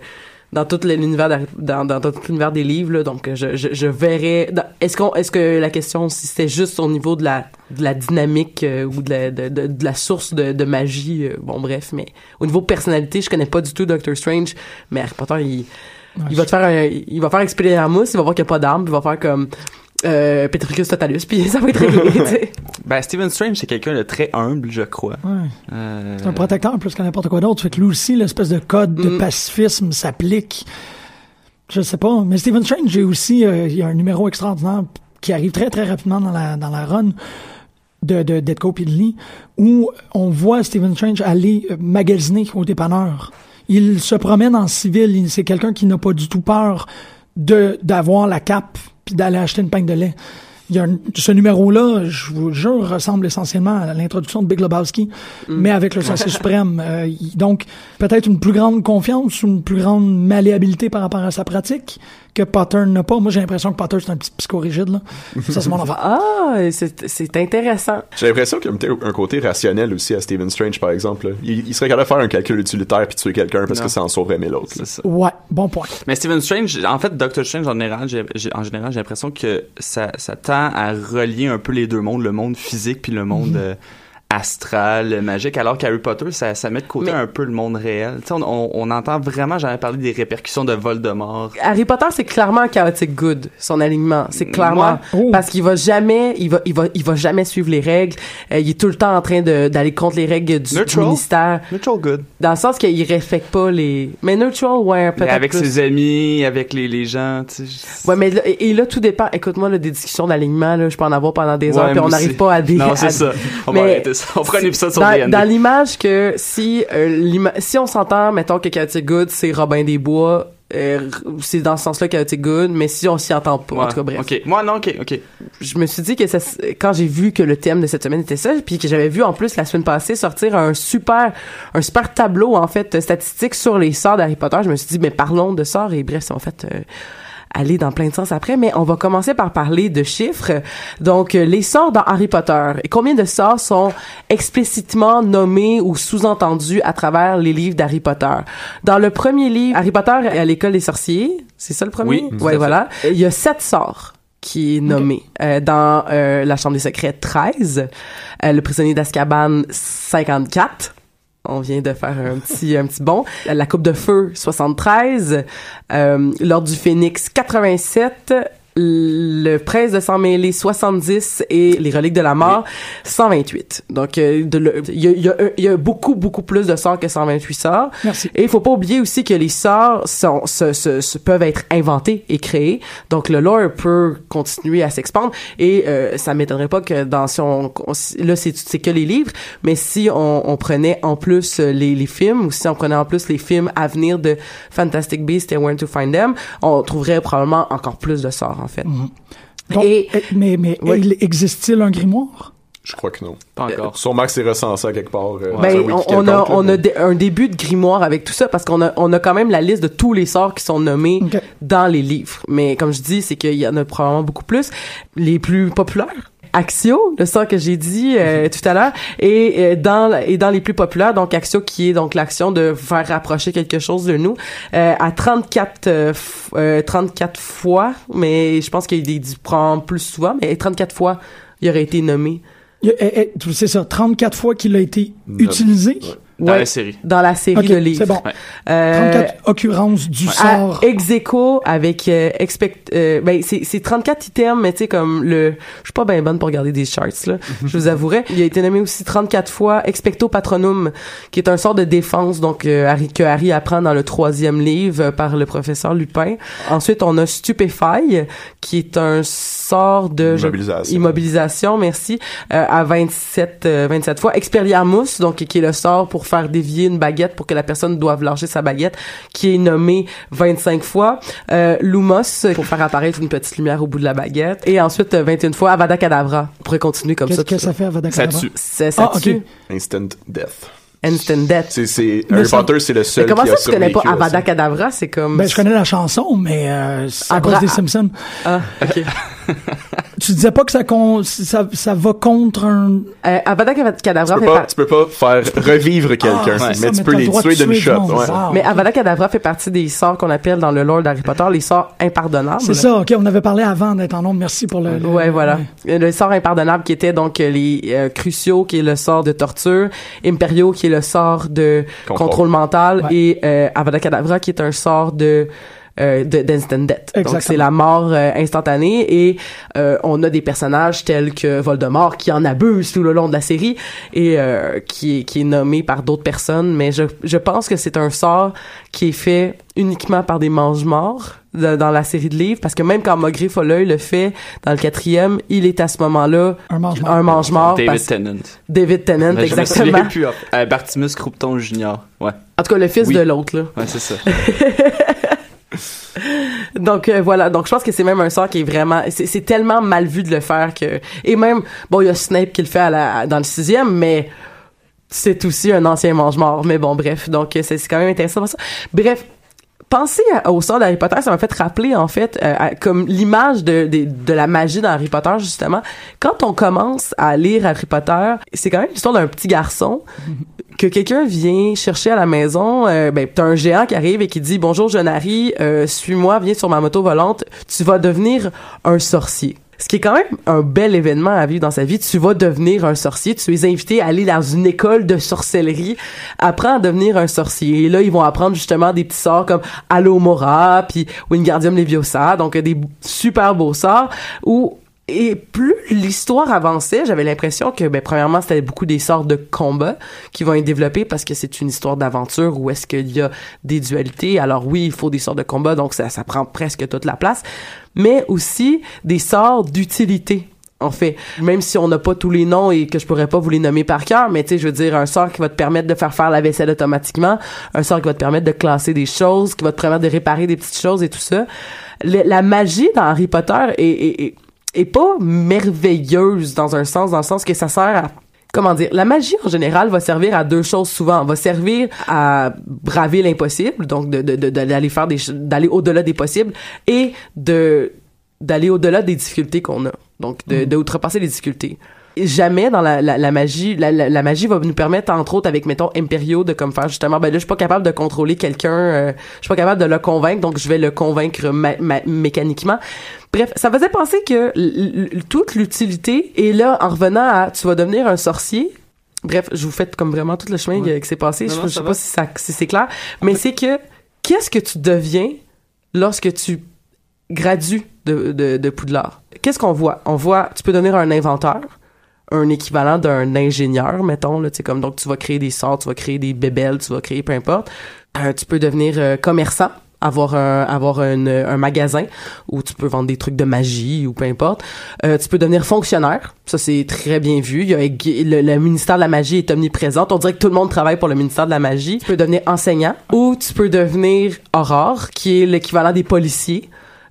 dans tout l'univers dans, dans, tout l'univers des livres là, donc je, je, je verrais est-ce qu'on est-ce que la question si c'était juste au niveau de la de la dynamique euh, ou de la de, de, de la source de, de magie euh, bon bref mais au niveau personnalité je connais pas du tout Doctor Strange mais Harry Potter il il va te faire un, il va faire Expelliarmus il va voir qu'il n'y a pas d'armes il va faire comme euh, Petricus Totalus puis ça va être réglé tu sais. Ben, Stephen Strange, c'est quelqu'un de très humble, je crois. Ouais. Euh, C'est un protecteur plus que n'importe quoi d'autre. Fait que lui aussi, l'espèce de code de Mm. pacifisme s'applique. Je sais pas. Mais Stephen Strange, j'ai aussi, euh, il y a un numéro extraordinaire qui arrive très très rapidement dans la, dans la run de, de Deadco Lee, où on voit Stephen Strange aller euh, magasiner au dépanneur. Il se promène en civil. Il- C'est quelqu'un qui n'a pas du tout peur de d'avoir la cape puis d'aller acheter une peigne de lait. Il y a un- ce numéro-là, je vous jure, ressemble essentiellement à l'introduction de Big Lebowski, mais avec le sorcier suprême. Euh, donc, peut-être une plus grande confiance, une plus grande malléabilité par rapport à sa pratique que Potter n'a pas. Moi, j'ai l'impression que Potter, c'est un petit psychorigide, là. Ça, c'est mon affaire. ah c'est c'est intéressant J'ai l'impression qu'il y a peut-être un côté rationnel aussi à Stephen Strange, par exemple. Il, il serait capable de faire un calcul utilitaire puis tuer quelqu'un parce Non. que ça en sauverait mille autres. Ouais, bon point. Mais Stephen Strange, en fait, Doctor Strange, en général, j'ai, j'ai- en général, j'ai l'impression que ça, ça tend à relier un peu les deux mondes, le monde physique puis le monde euh, astral, magique, alors qu'Harry Potter, ça, ça met de côté Mais- un peu le monde réel. Tu sais, on, on, on entend vraiment, j'avais parlé des répercussions de Voldemort. Harry Potter c'est clairement chaotic good son alignement c'est clairement. Oh. parce qu'il va jamais il va il va il va jamais suivre les règles Euh, il est tout le temps en train de d'aller contre les règles du, du Neutral. ministère Neutral good. dans le sens qu'il respecte pas les mais neutral ouais Mais peut-être avec plus. ses amis, avec les, les gens, tu sais. ouais mais là, et, et là tout dépend écoute-moi là, des discussions d'alignement là je peux en avoir pendant des Ouais, heures puis on n'arrive pas à des Non, à- c'est ça. On va arrêter ça. On fera un épisode sur dans, D&D. dans l'image que si euh, si on s'entend mettons que Chaotic Good c'est Robin des Bois euh, c'est dans ce sens-là Chaotic Good mais si on s'y entend pas en tout cas bref Ok. Moi, non, ok, ok. je me suis dit que ça, quand j'ai vu que le thème de cette semaine était ça, puis que j'avais vu en plus la semaine passée sortir un super, un super tableau en fait statistique sur les sorts d'Harry Potter, je me suis dit mais parlons de sorts et bref, c'est en fait euh, aller dans plein de sens après, mais on va commencer par parler de chiffres. Donc euh, les sorts dans Harry Potter et combien de sorts sont explicitement nommés ou sous-entendus à travers les livres d'Harry Potter? Dans le premier livre, Harry Potter à l'école des sorciers, c'est ça le premier? Oui, Ouais, voilà. Il y a sept sorts qui est nommé Euh, dans euh, la chambre des secrets 13 euh, le prisonnier d'Azkaban 54 on vient de faire un petit un petit bond. La coupe de feu 73 euh, l'ordre du phénix 87 le presse de sang mêlé 70 et les reliques de la mort 128 donc euh, il y a, y y beaucoup beaucoup plus de sorts que 128 sorts. Merci. et il faut pas oublier aussi que les sorts sont, se, se- se- peuvent être inventés et créés. Donc le lore peut continuer à s'expandre. Et euh, ça m'étonnerait pas que dans si on, là c'est que les livres, mais si on, on prenait en plus euh, les, les films ou si on prenait en plus les films à venir de Fantastic Beasts et Where to Find Them, on trouverait probablement encore plus de sorts en fait. Donc, Et- eh, mais mais existe-t-il un grimoire? Je crois que non. Pas encore. Sûrement que c'est recensé à quelque part. euh, Ben, on, on a, on un début de grimoire avec tout ça parce qu'on a, on a quand même la liste de tous les sorts qui sont nommés dans les livres. Mais comme je dis, c'est qu'il y en a probablement beaucoup plus. Les plus populaires. Axio, le sort que j'ai dit euh, tout à l'heure, et euh, dans et dans les plus populaires, donc Axio qui est donc l'action de faire rapprocher quelque chose de nous euh, à 34 euh, f- euh, 34 fois, mais je pense qu'il y a des prend plus souvent, mais 34 fois il aurait été nommé eh, eh, C'est ça, 34 fois qu'il a été utilisé. Ouais. Dans Ouais. la série. dans la série Ok, de livres. c'est bon. Ouais. Euh, 34 occurrences du sort. ex aequo avec euh, expect euh, ben c'est c'est 34 items mais tu sais comme le je suis pas bien bonne pour regarder des charts là je vous avouerai il a été nommé aussi 34 fois expecto patronum qui est un sort de défense donc euh, Harry, que Harry apprend dans le troisième livre euh, par le professeur Lupin ensuite on a stupefy qui est un sort de je- Immobilisation. immobilisation merci euh, à 27 euh, 27 fois expelliarmus donc qui est le sort pour faire dévier une baguette pour que la personne doive lâcher sa baguette qui est nommé 25 fois euh, lumos pour faire apparaître une petite lumière au bout de la baguette et ensuite euh, 21 fois avada kedavra on pourrait continuer comme Qu'est-ce ça que tout ça fait Avada Ça Kedavra? tue. ça, ça Ah, tue Instant death. instant death C'est, Harry ça- Potter, c'est le mais seul comment qui ça a tu connais pas avada ça. kedavra? C'est comme Ben, je connais la chanson, mais euh, c'est à Abra- cause des Simpsons. ah ok Tu disais pas que ça, con, ça, ça va contre un... Euh, Avada Kedavra Tu fait peux, pas, par- tu peux pas faire revivre quelqu'un, Ah, c'est mais ça, tu peux les tuer d'une shot. ouais. Wow. Mais Avada Kedavra fait partie des sorts qu'on appelle dans le lore d'Harry Potter les sorts impardonnables. C'est ça, ok, on avait parlé avant d'être en nombre. Merci pour le... le- Ouais, voilà. ouais. Le sort impardonnable qui était donc euh, les euh, Cruciaux, qui est le sort de torture, Imperio, qui est le sort de Contrôle. contrôle, mental, Ouais. et euh, Avada Kedavra, qui est un sort de euh, de- d'instant death. Donc Exactement. c'est la mort euh, instantanée et euh, on a des personnages tels que Voldemort qui en abuse tout le long de la série et euh, qui est qui est nommé par d'autres personnes mais je je pense que c'est un sort qui est fait uniquement par des mange-morts de- dans la série de livres parce que même quand Maugrey Folleuil le fait dans le quatrième il est à ce moment-là Un mange-mort. un mange-mort David parce- Tennant. David Tennant Ben, je me exactement plus. Euh, Bartimus Croupton Jr. Ouais, en tout cas le fils Oui. de l'autre là ouais, c'est ça. Donc euh, voilà, donc je pense que c'est même un sort qui est vraiment, c'est tellement mal vu de le faire que et même bon il y a Snape qui le fait à la, dans le sixième, mais c'est aussi un ancien mange-mort. Mais bon bref, donc euh, c'est quand même intéressant. Bref. Penser à- au sort d'Harry Potter, ça m'a fait rappeler en fait euh, à- comme l'image de, de de la magie dans Harry Potter justement. Quand on commence à lire Harry Potter, c'est quand même l'histoire d'un petit garçon que quelqu'un vient chercher à la maison, euh, ben t'as un géant qui arrive et qui dit bonjour jeune Harry, euh, suis-moi, viens sur ma moto volante, tu vas devenir un sorcier. Ce qui est quand même un bel événement à vivre dans sa vie. Tu vas devenir un sorcier. Tu es invité à aller dans une école de sorcellerie. Apprends à devenir un sorcier. Et là, ils vont apprendre justement des petits sorts comme Alomora, puis Wingardium Leviosa. Donc, des super beaux sorts où et plus l'histoire avançait, j'avais l'impression que, ben, premièrement, c'était beaucoup des sorts de combat qui vont être développés parce que c'est une histoire d'aventure où est-ce qu'il y a des dualités. Alors oui, il faut des sorts de combat, donc ça, ça prend presque toute la place. Mais aussi des sorts d'utilité. En fait, même si on n'a pas tous les noms et que je pourrais pas vous les nommer par cœur, mais tu sais, je veux dire, un sort qui va te permettre de faire faire la vaisselle automatiquement, un sort qui va te permettre de classer des choses, qui va te permettre de réparer des petites choses et tout ça. La magie dans Harry Potter est, est, est, est pas merveilleuse dans un sens, dans le sens que ça sert à comment dire, la magie en général va servir à deux choses souvent. Va servir à braver l'impossible, donc de, de, de- d'aller faire des, d'aller au-delà des possibles et de d'aller au-delà des difficultés qu'on a. Donc de, de outrepasser les difficultés. Et Jamais dans la, la, la magie, la, magie va nous permettre entre autres avec mettons Imperio de comme faire justement ben là je suis pas capable de contrôler quelqu'un, euh, je suis pas capable de le convaincre donc je vais le convaincre ma- ma- mécaniquement. Bref, ça faisait penser que toute l'utilité est là en revenant à tu vas devenir un sorcier. Bref, je vous fais comme vraiment tout le chemin Ouais. qui s'est passé. Non, je non, je sais va. pas si, ça, si c'est clair, mais c'est que qu'est-ce que tu deviens lorsque tu gradues de, de, de Poudlard? Qu'est-ce qu'on voit? On voit, tu peux devenir un inventeur, un équivalent d'un ingénieur, mettons, là, tu comme, donc tu vas créer des sorts, tu vas créer des bébelles, tu vas créer peu importe. Euh, tu peux devenir euh, commerçant, avoir un, avoir un, magasin où tu peux vendre des trucs de magie ou peu importe. Euh, tu peux devenir fonctionnaire, ça c'est très bien vu. Le, le ministère de la magie est omniprésent. On dirait que tout le monde travaille pour le ministère de la magie. Tu peux devenir enseignant ou tu peux devenir Aurore, qui est l'équivalent des policiers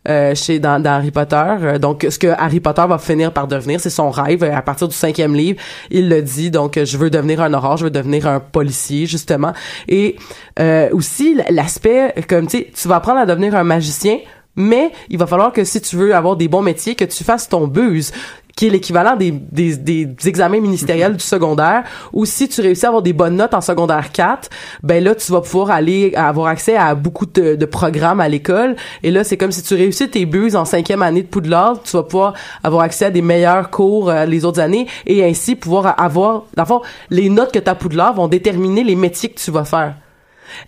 euh, chez dans, dans Harry Potter. Euh, donc, ce que Harry Potter va finir par devenir, c'est son rêve. Euh, À partir du cinquième livre, il le dit. Donc, je veux devenir un aurore, je veux devenir un policier, justement. Et euh, aussi, l'aspect, comme tu sais, tu vas apprendre à devenir un magicien, mais il va falloir que si tu veux avoir des bons métiers, que tu fasses ton buse qui est l'équivalent des, des, des examens ministériels du secondaire, ou si tu réussis à avoir des bonnes notes en secondaire 4, ben là, tu vas pouvoir aller avoir accès à beaucoup de, de programmes à l'école. Et là, c'est comme si tu réussis tes buses en cinquième année de Poudlard, tu vas pouvoir avoir accès à des meilleurs cours euh, les autres années, et ainsi pouvoir avoir, dans les notes que tu as Poudlard vont déterminer les métiers que tu vas faire.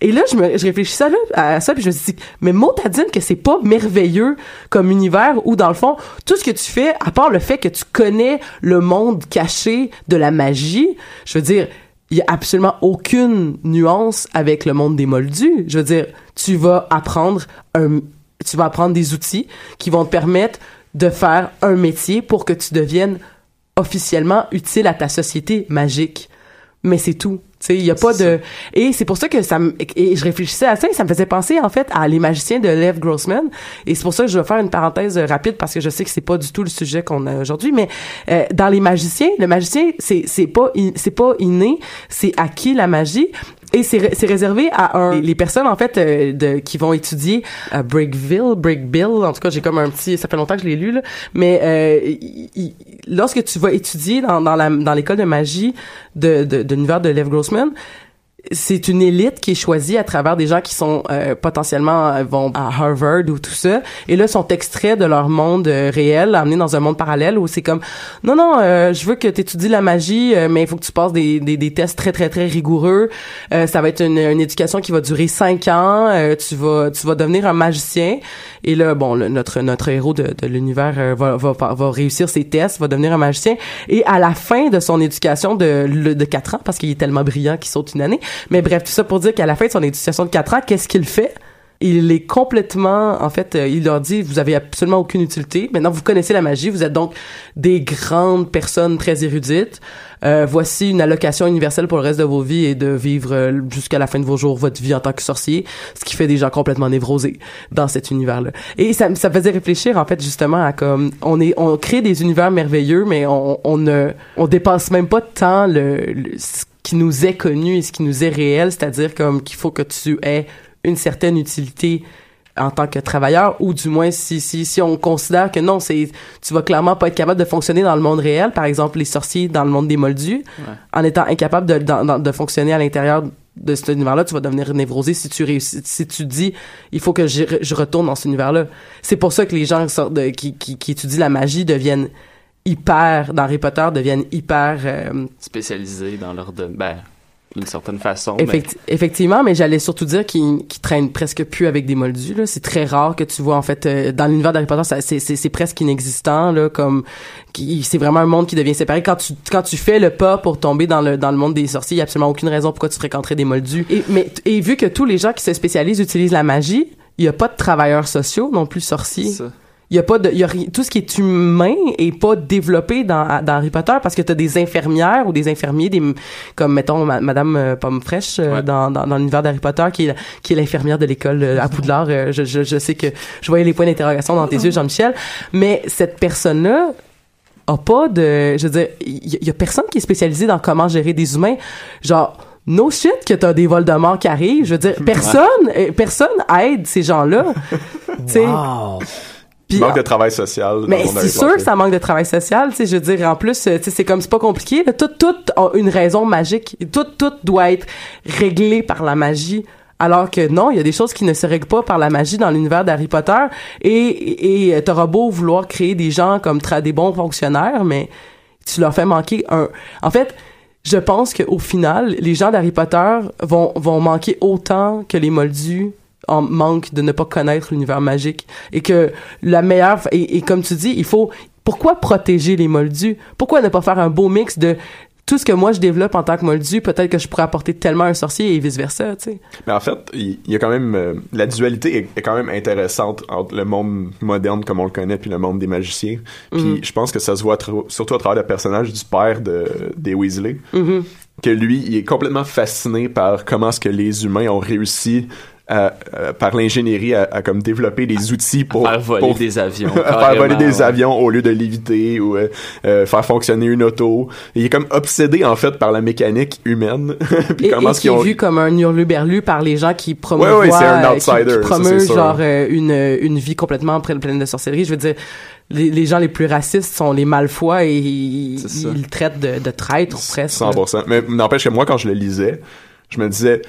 Et là, je, me, je là, à ça, puis je me suis dit, mais motadine que c'est pas merveilleux comme univers où, dans le fond, tout ce que tu fais, à part le fait que tu connais le monde caché de la magie, je veux dire, il y a absolument aucune nuance avec le monde des moldus. Je veux dire, tu vas apprendre un, tu vas apprendre des outils qui vont te permettre de faire un métier pour que tu deviennes officiellement utile à ta société magique. Mais c'est tout. Tu sais, il y a pas de et c'est pour ça que ça me et je réfléchissais à ça et ça me faisait penser en fait à les magiciens de Lev Grossman et c'est pour ça que je vais faire une parenthèse euh, rapide parce que je sais que c'est pas du tout le sujet qu'on a aujourd'hui mais euh, dans les magiciens le magicien c'est c'est pas in- c'est pas inné c'est acquis la magie Et c'est ré- c'est réservé à un les, personnes en fait euh, de qui vont étudier à Brickville, Brickville. En tout cas, j'ai comme un petit. Ça fait longtemps que je l'ai lu là. Mais euh, lorsque tu vas étudier dans dans la dans l'école de magie de de, de l'univers de Lev Grossman, men c'est une élite qui est choisie à travers des gens qui sont euh, potentiellement euh, vont à Harvard ou tout ça. Et là sont extraits de leur monde euh, réel amenés dans un monde parallèle où c'est comme non non euh, je veux que tu étudies la magie euh, mais il faut que tu passes des, des, des tests très très très rigoureux. Ça va être une, une éducation qui va durer cinq ans. Tu vas tu vas devenir un magicien. Et là bon notre notre héros de, de l'univers va, va va réussir ses tests va devenir un magicien. Et à la fin de son éducation de de quatre ans parce qu'il est tellement brillant qu'il saute une année mais bref, tout ça pour dire qu'à la fin de son éducation de 4 ans, qu'est-ce qu'il fait? Il est complètement, en fait, euh, il leur dit, vous avez absolument aucune utilité. Maintenant, vous connaissez la magie, vous êtes donc des grandes personnes très érudites. Euh, voici une allocation universelle pour le reste de vos vies et de vivre euh, jusqu'à la fin de vos jours votre vie en tant que sorcier, ce qui fait des gens complètement névrosés dans cet univers-là. Et ça, ça faisait réfléchir, en fait, justement, à comme, on est, on crée des univers merveilleux, mais on, on ne, on dépasse même pas tant le, le- ce qui nous est connu et ce qui nous est réel, c'est-à-dire comme qu'il faut que tu aies une certaine utilité en tant que travailleur ou du moins si si si on considère que non c'est tu vas clairement pas être capable de fonctionner dans le monde réel par exemple les sorciers dans le monde des moldus en étant incapable de de fonctionner à l'intérieur de cet univers-là, tu vas devenir névrosé si tu réussis, si tu dis, il faut que je, je retourne dans cet univers-là. C'est pour ça que les gens sortent de- qui, qui, qui étudient la magie deviennent hyper, dans Harry Potter, deviennent hyper, euh, spécialisés dans leur de ben d'une certaine façon mais- effectivement, mais j'allais surtout dire qu'ils qu'ils traînent presque plus avec des moldus. là. C'est très rare que tu vois en fait euh, dans l'univers d'Harry Potter, c'est c'est- c'est presque inexistant là, comme c'est vraiment un monde qui devient séparé. Quand tu quand tu fais le pas pour tomber dans le dans le monde des sorciers, il y a absolument aucune raison pourquoi tu fréquenterais des moldus. Et mais et vu que tous les gens qui se spécialisent utilisent la magie, il y a pas de travailleurs sociaux non plus sorciers. ça. Il y a pas de, y a ri- tout ce qui est humain est pas développé dans, dans Harry Potter parce que t'as des infirmières ou des infirmiers, des, comme mettons ma- Madame euh, Pomme Fraîche euh, Ouais. dans, dans, dans l'univers d'Harry Potter qui est, qui est l'infirmière de l'école euh, à Poudlard. Euh, je, je, je sais que je voyais les points d'interrogation dans tes yeux, Jean-Michel, mais cette personne-là a pas de, je veux dire, il y, a personne qui est spécialisé dans comment gérer des humains, genre. No shit que t'as des vols de mort qui arrivent. Je veux dire, personne, euh, personne aide ces gens-là. Tu Wow. Puis- manque de travail social. mais c'est sûr que ça manque de travail social, tu sais, je veux dire, en plus, euh, tu sais, c'est comme, c'est pas compliqué, là. tout, tout a une raison magique, tout, tout doit être réglé par la magie, alors que non, il y a des choses qui ne se règlent pas par la magie dans l'univers d'Harry Potter, et, et euh, t'auras beau vouloir créer des gens comme des bons fonctionnaires, mais tu leur fais manquer un... En fait, je pense qu'au final, les gens d'Harry Potter vont, vont manquer autant que les moldus en manque de ne pas connaître l'univers magique. Et que la meilleure... Et, et comme tu dis, il faut... Pourquoi protéger les moldus? Pourquoi ne pas faire un beau mix de tout ce que moi je développe en tant que moldu, peut-être que je pourrais apporter tellement à un sorcier et vice-versa, tu sais. Mais en fait, il y, a quand même euh, la dualité est, est quand même intéressante entre le monde moderne comme on le connaît puis le monde des magiciens. Puis Mhm. je pense que ça se voit surtout à travers le personnage du père de des Weasley, Mhm. que lui, il est complètement fasciné par comment est-ce que les humains ont réussi à, par l'ingénierie à, à comme développer des outils pour faire voler pour- des avions faire voler des ouais. avions au lieu de léviter ou euh, euh, faire fonctionner une auto. Il est comme obsédé en fait par la mécanique humaine. Puis Et, comment et est-ce qui est ont vu comme un hurluberlu par les gens qui promouvoient, Ouais, ouais, c'est un euh, qui- outsider, qui, ça, promeuvent c'est sûr. genre euh, une une vie complètement pleine pleine de sorcellerie. Je veux dire, les, les gens les plus racistes sont les malfois et ils, ils traitent de, de traître presque. 100%. Mais n'empêche que moi, quand je le lisais, je me disais,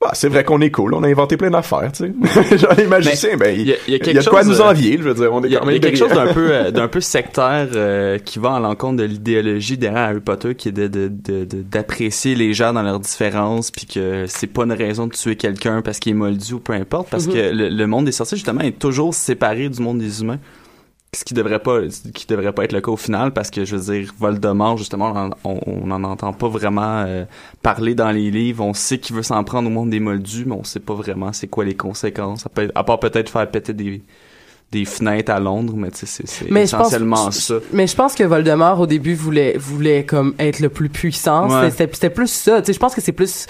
bah, c'est vrai qu'on est cool, on a inventé plein d'affaires, tu sais. Genre, les magiciens, ben, il y a- il y a il y, quelque a de quoi chose, nous euh, envier, je veux dire, on est Il y a, quand il y même a quelque chose brillants. d'un peu euh, d'un peu sectaire euh, qui va à l'encontre de l'idéologie derrière Harry Potter qui est de de- de- de- d'apprécier les gens dans leurs différences puis que c'est pas une raison de tuer quelqu'un parce qu'il est moldu ou peu importe parce Mhm. que le, le monde des sorciers justement est toujours séparé du monde des humains ce qui devrait pas qui devrait pas être le cas au final parce que je veux dire Voldemort justement on on n'en entend pas vraiment euh, parler dans les livres on sait qu'il veut s'en prendre au monde des moldus mais on sait pas vraiment c'est quoi les conséquences ça peut être- à part peut-être faire péter des des fenêtres à Londres mais tu sais c'est je pense- essentiellement ça Mais je pense que Voldemort au début voulait voulait comme être le plus puissant. Ouais. C'était plus ça. Tu sais, je pense que c'est plus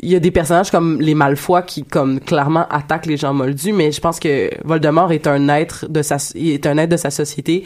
il y a des personnages comme les Malfois qui comme clairement attaquent les gens moldus, mais je pense que Voldemort est un être de sa est un être de sa société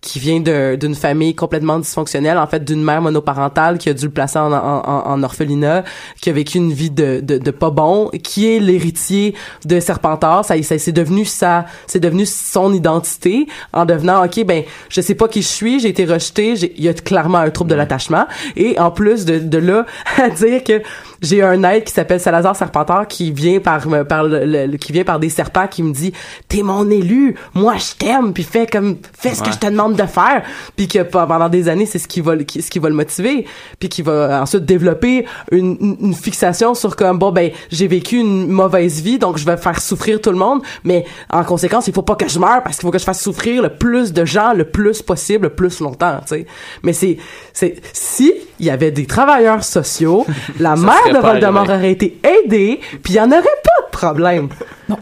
qui vient d'une famille complètement dysfonctionnelle, en fait d'une mère monoparentale qui a dû le placer en, en, en- en orphelinat, qui a vécu une vie de, de, de pas bon, qui est l'héritier de Serpentard. Ça, ça c'est devenu sa, c'est devenu son identité en devenant, ok, ben je sais pas qui je suis, j'ai été rejeté, il y a clairement un trouble de l'attachement et en plus de, de là à dire que j'ai un être qui s'appelle Salazar Serpentard qui vient par me- par le, le- le- qui vient par des serpents qui me dit t'es mon élu moi je t'aime puis fais comme fais ce que je te demande de faire puis que pe- pendant des années c'est ce qui va le- qui- ce qui va le motiver puis qui va ensuite développer une, une- une fixation sur comme bon ben j'ai vécu une mauvaise vie donc je vais faire souffrir tout le monde mais en conséquence il faut pas que je meure parce qu'il faut que je fasse souffrir le plus de gens le plus possible le plus longtemps tu sais. Mais c'est c'est si il y avait des travailleurs sociaux la mère de Voldemort aurait été aidée puis il y en aurait pas de problème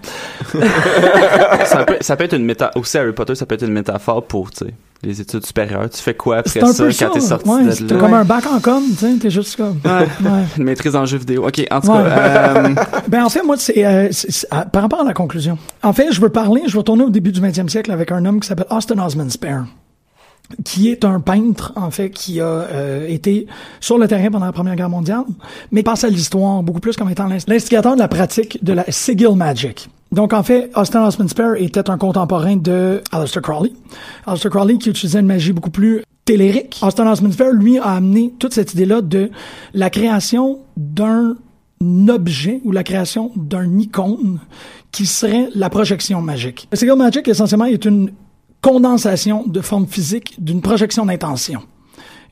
ça, peut, ça peut être une méta aussi Harry Potter ça peut être une métaphore pour tu sais les études supérieures tu fais quoi après C'est un ça peu quand ça. t'es sorti ouais, de c'est là? comme un bac en com, tu sais, t'es juste comme. Ouais. une maîtrise en jeux vidéo ok en tout Ouais. cas euh, Ben en fait, moi, c'est, euh, ah, par rapport à la conclusion. En fait, je veux parler, je veux retourner au début du 20e siècle avec un homme qui s'appelle Austin Osman Spare, qui est un peintre, en fait, qui a euh, été sur le terrain pendant la Première Guerre mondiale, mais passe à l'histoire beaucoup plus comme étant l'inst- l'instigateur de la pratique de la sigil magic. Donc, en fait, Austin Osman Spare était un contemporain de Aleister Crowley. Aleister Crowley qui utilisait une magie beaucoup plus tellérique. Austin Osman Spare, lui, a amené toute cette idée-là de la création d'un objet ou la création d'un icône qui serait la projection magique. Le Sigil Magic, essentiellement, est une condensation de forme physique d'une projection d'intention.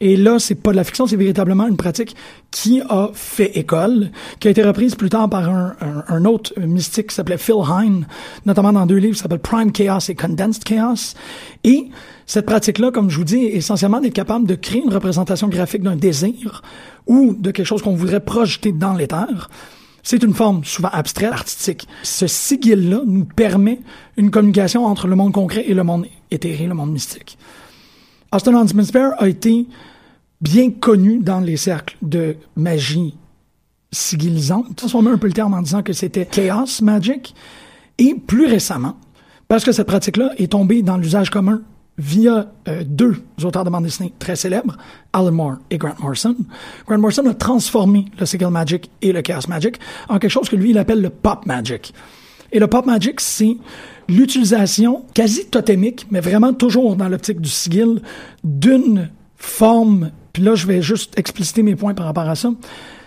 Et là, c'est pas de la fiction, c'est véritablement une pratique qui a fait école, qui a été reprise plus tard par un, un- autre mystique qui s'appelait Phil Hine, notamment dans deux livres qui s'appellent Prime Chaos et Condensed Chaos. Et cette pratique-là, comme je vous dis, est essentiellement d'être capable de créer une représentation graphique d'un désir ou de quelque chose qu'on voudrait projeter dans l'éther. C'est une forme souvent abstraite, artistique. Ce sigil-là nous permet une communication entre le monde concret et le monde éthéré, le monde mystique. Austin Huntsman Spare a été bien connu dans les cercles de magie sigilisante. Transformer un peu le terme en disant que c'était Chaos Magic. Et plus récemment, parce que cette pratique-là est tombée dans l'usage commun via euh, deux auteurs de bande dessinée très célèbres, Alan Moore et Grant Morrison. Grant Morrison a transformé le Sigil Magic et le Chaos Magic en quelque chose que lui, il appelle le Pop Magic. Et le Pop Magic, c'est l'utilisation quasi totémique, mais vraiment toujours dans l'optique du sigil, d'une forme, puis là je vais juste expliciter mes points par rapport à ça,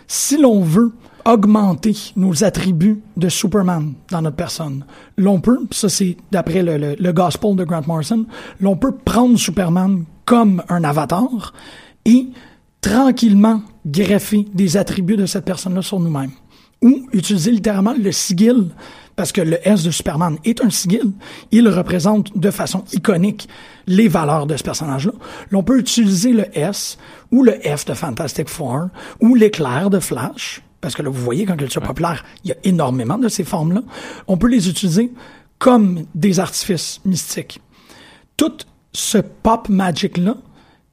si l'on veut augmenter nos attributs de Superman dans notre personne, l'on peut, ça c'est d'après le, le, le gospel de Grant Morrison, l'on peut prendre Superman comme un avatar et tranquillement greffer des attributs de cette personne-là sur nous-mêmes. Ou utiliser littéralement le sigil, parce que le S de Superman est un sigil, il représente de façon iconique les valeurs de ce personnage-là. L'on peut utiliser le S ou le F de Fantastic Four ou l'éclair de Flash, parce que là, vous voyez, qu'en culture populaire, il y a énormément de ces formes-là. On peut les utiliser comme des artifices mystiques. Tout ce pop magic-là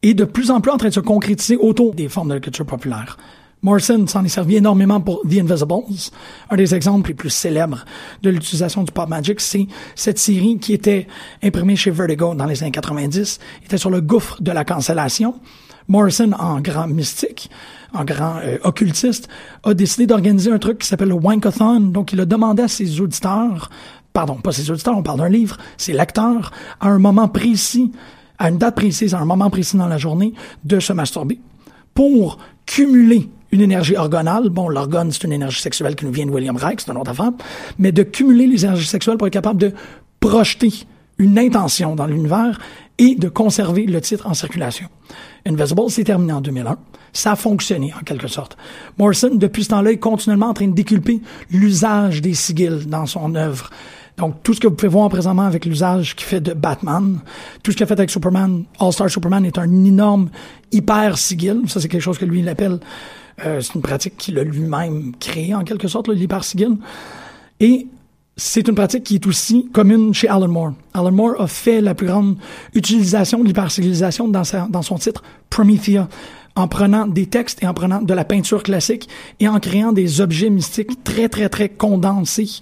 est de plus en plus en train de se concrétiser autour des formes de la culture populaire. Morrison s'en est servi énormément pour The Invisibles. Un des exemples les plus célèbres de l'utilisation du pop magic, c'est cette série qui était imprimée chez Vertigo dans les années 90, était sur le gouffre de la cancellation. Morrison, en grand mystique, en grand euh, occultiste, a décidé d'organiser un truc qui s'appelle le Wankathon. Donc, il a demandé à ses auditeurs, pardon, pas ses auditeurs, on parle d'un livre, ses lecteurs, à un moment précis, à une date précise, à un moment précis dans la journée, de se masturber pour cumuler une énergie orgonale. Bon, l'orgone, c'est une énergie sexuelle qui nous vient de William Reich, c'est une autre affaire. Mais de cumuler les énergies sexuelles pour être capable de projeter une intention dans l'univers et de conserver le titre en circulation. Invisible s'est terminé en 2001. Ça a fonctionné, en quelque sorte. Morrison, depuis ce temps-là, est continuellement en train de déculper l'usage des sigils dans son œuvre. Donc, tout ce que vous pouvez voir présentement avec l'usage qu'il fait de Batman, tout ce qu'il a fait avec Superman, All-Star Superman est un énorme hyper sigil. Ça, c'est quelque chose que lui, il appelle, euh, c'est une pratique qu'il a lui-même créée, en quelque sorte, l'hyper sigil. Et c'est une pratique qui est aussi commune chez Alan Moore. Alan Moore a fait la plus grande utilisation de l'hypercivilisation dans, dans son titre Promethea, en prenant des textes et en prenant de la peinture classique et en créant des objets mystiques très, très, très condensés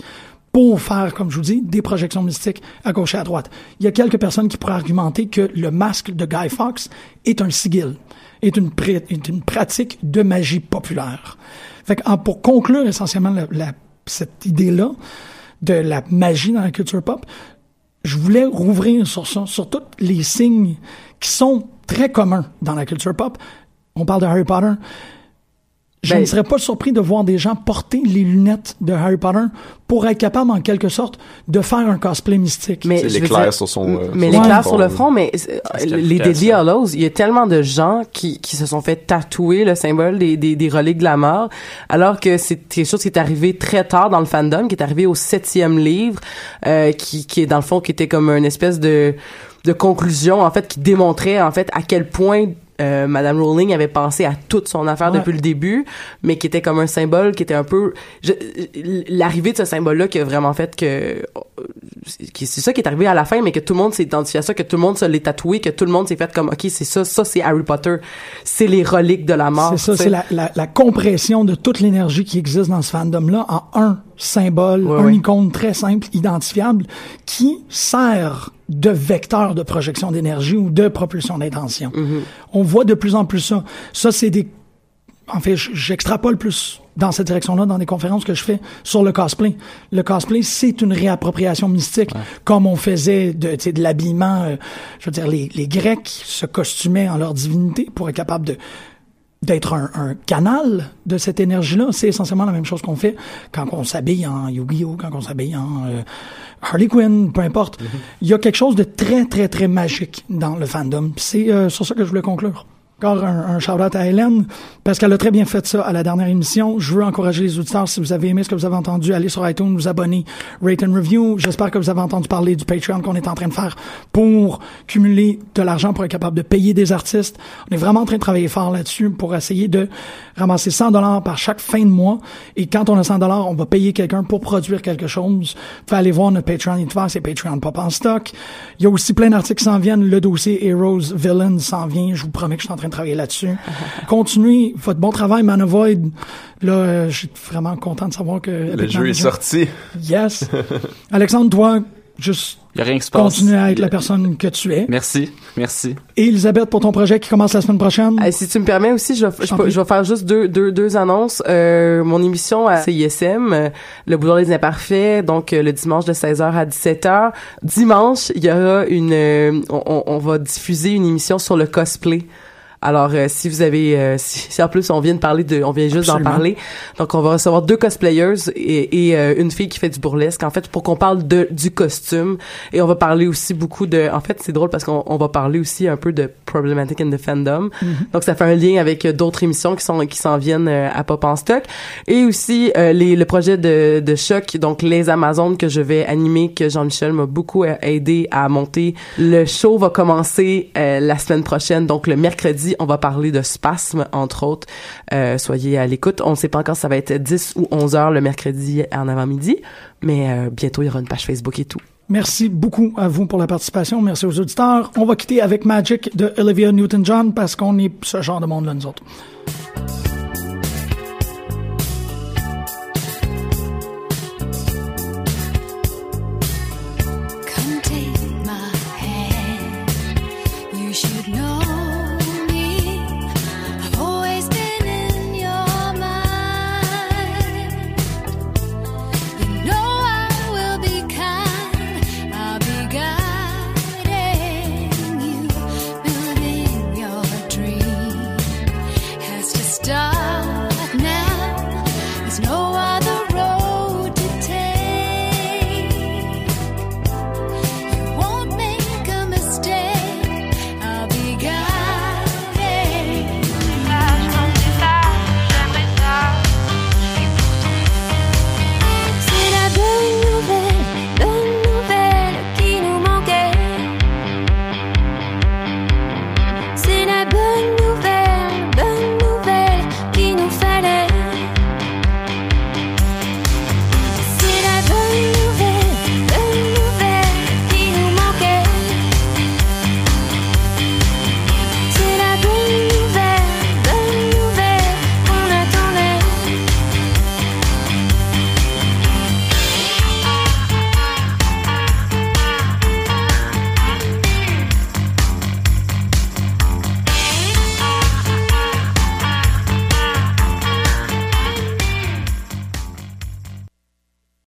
pour faire, comme je vous dis, des projections mystiques à gauche et à droite. Il y a quelques personnes qui pourraient argumenter que le masque de Guy Fawkes est un sigil, est une, pratique de magie populaire. Fait que, pour conclure essentiellement cette idée-là de la magie dans la culture pop, je voulais rouvrir sur ça, sur tous les signes qui sont très communs dans la culture pop. On parle de Harry Potter. Je ben, ne serais pas surpris de voir des gens porter les lunettes de Harry Potter pour être capable, en quelque sorte, de faire un cosplay mystique. Mais l'éclair sur son. Euh, mais l'éclair sur le front, mais euh, les Deadly Hallows, il y a tellement de gens qui, qui se sont fait tatouer le symbole des, des, des reliques de la mort, alors que c'est quelque chose qui est arrivé très tard dans le fandom, qui est arrivé au septième livre, euh, qui, qui est dans le fond, qui était comme une espèce de de conclusion en fait qui démontrait en fait à quel point euh, Madame Rowling avait pensé à toute son affaire depuis le début, mais qui était comme un symbole qui était un peu l'arrivée de ce symbole-là qui a vraiment fait que c'est ça qui est arrivé à la fin, mais que tout le monde s'est identifié à ça, que tout le monde se l'est tatoué, que tout le monde s'est fait comme ok c'est ça, ça c'est Harry Potter, c'est les reliques de la mort. C'est ça, c'est la, la, la, compression de toute l'énergie qui existe dans ce fandom-là en un symbole, un icône très simple, identifiable, qui sert de vecteur de projection d'énergie ou de propulsion d'intention. Mm-hmm. On voit de plus en plus ça. Ça, c'est des... En fait, j'extrapole plus dans cette direction-là dans des conférences que je fais sur le cosplay. Le cosplay, c'est une réappropriation mystique, comme on faisait de, de l'habillement. Euh, je veux dire, les, les Grecs se costumaient en leur divinité pour être capables de d'être un, un, canal de cette énergie-là. C'est essentiellement la même chose qu'on fait quand on s'habille en Yu-Gi-Oh, quand on s'habille en euh, Harley Quinn, peu importe. Mm-hmm. Il y a quelque chose de très, très, très magique dans le fandom. C'est euh, sur ça que je voulais conclure. Encore un, un shout-out à Hélène, parce qu'elle a très bien fait ça à la dernière émission. Je veux encourager les auditeurs, si vous avez aimé ce que vous avez entendu, allez sur iTunes, vous abonner, rate and review. J'espère que vous avez entendu parler du Patreon qu'on est en train de faire pour cumuler de l'argent pour être capable de payer des artistes. On est vraiment en train de travailler fort là-dessus pour essayer de ramasser 100 dollars par chaque fin de mois. Et quand on a 100 dollars, on va payer quelqu'un pour produire quelque chose. Vous aller voir notre Patreon il c'est Patreon Pop en stock. Il y a aussi plein d'articles qui s'en viennent. Le dossier Heroes Villains s'en vient. Je vous promets que je suis en train de travailler là-dessus. Continuez votre bon travail, Man of Void. Là, euh, je suis vraiment content de savoir que... Le jeu est sorti. Yes. Alexandre, toi, juste y a rien qui se passe. Continuer à être la personne que tu es. Merci, merci. Et Elisabeth, pour ton projet qui commence la semaine prochaine? si tu me permets aussi, je, vais, je, vais faire juste deux, deux, deux annonces. Euh, mon émission à CISM, euh, Le Boulot des Imparfaits, donc euh, le dimanche de 16h à 17h. Dimanche, il y aura une... on, on va diffuser une émission sur le cosplay. Alors, euh, si vous avez, euh, si, en plus on vient de parler de, on vient juste d'en parler, donc on va recevoir deux cosplayers et, et euh, une fille qui fait du burlesque, en fait, pour qu'on parle de du costume. Et on va parler aussi beaucoup de, en fait, c'est drôle parce qu'on va parler aussi un peu de problematic in the fandom, mm-hmm. donc ça fait un lien avec d'autres émissions qui sont qui s'en viennent à Pop en stock. Et aussi les, le projet de, de choc, donc les Amazones que je vais animer, que Jean-Michel m'a beaucoup aidé à monter. Le show va commencer la semaine prochaine, donc le mercredi on va parler de spasme, entre autres. Euh, soyez à l'écoute. On ne sait pas encore si ça va être 10 ou 11 heures le mercredi en avant-midi, mais euh, bientôt, il y aura une page Facebook et tout. Merci beaucoup à vous pour la participation. Merci aux auditeurs. On va quitter avec Magic de Olivia Newton-John parce qu'on est ce genre de monde-là, nous autres.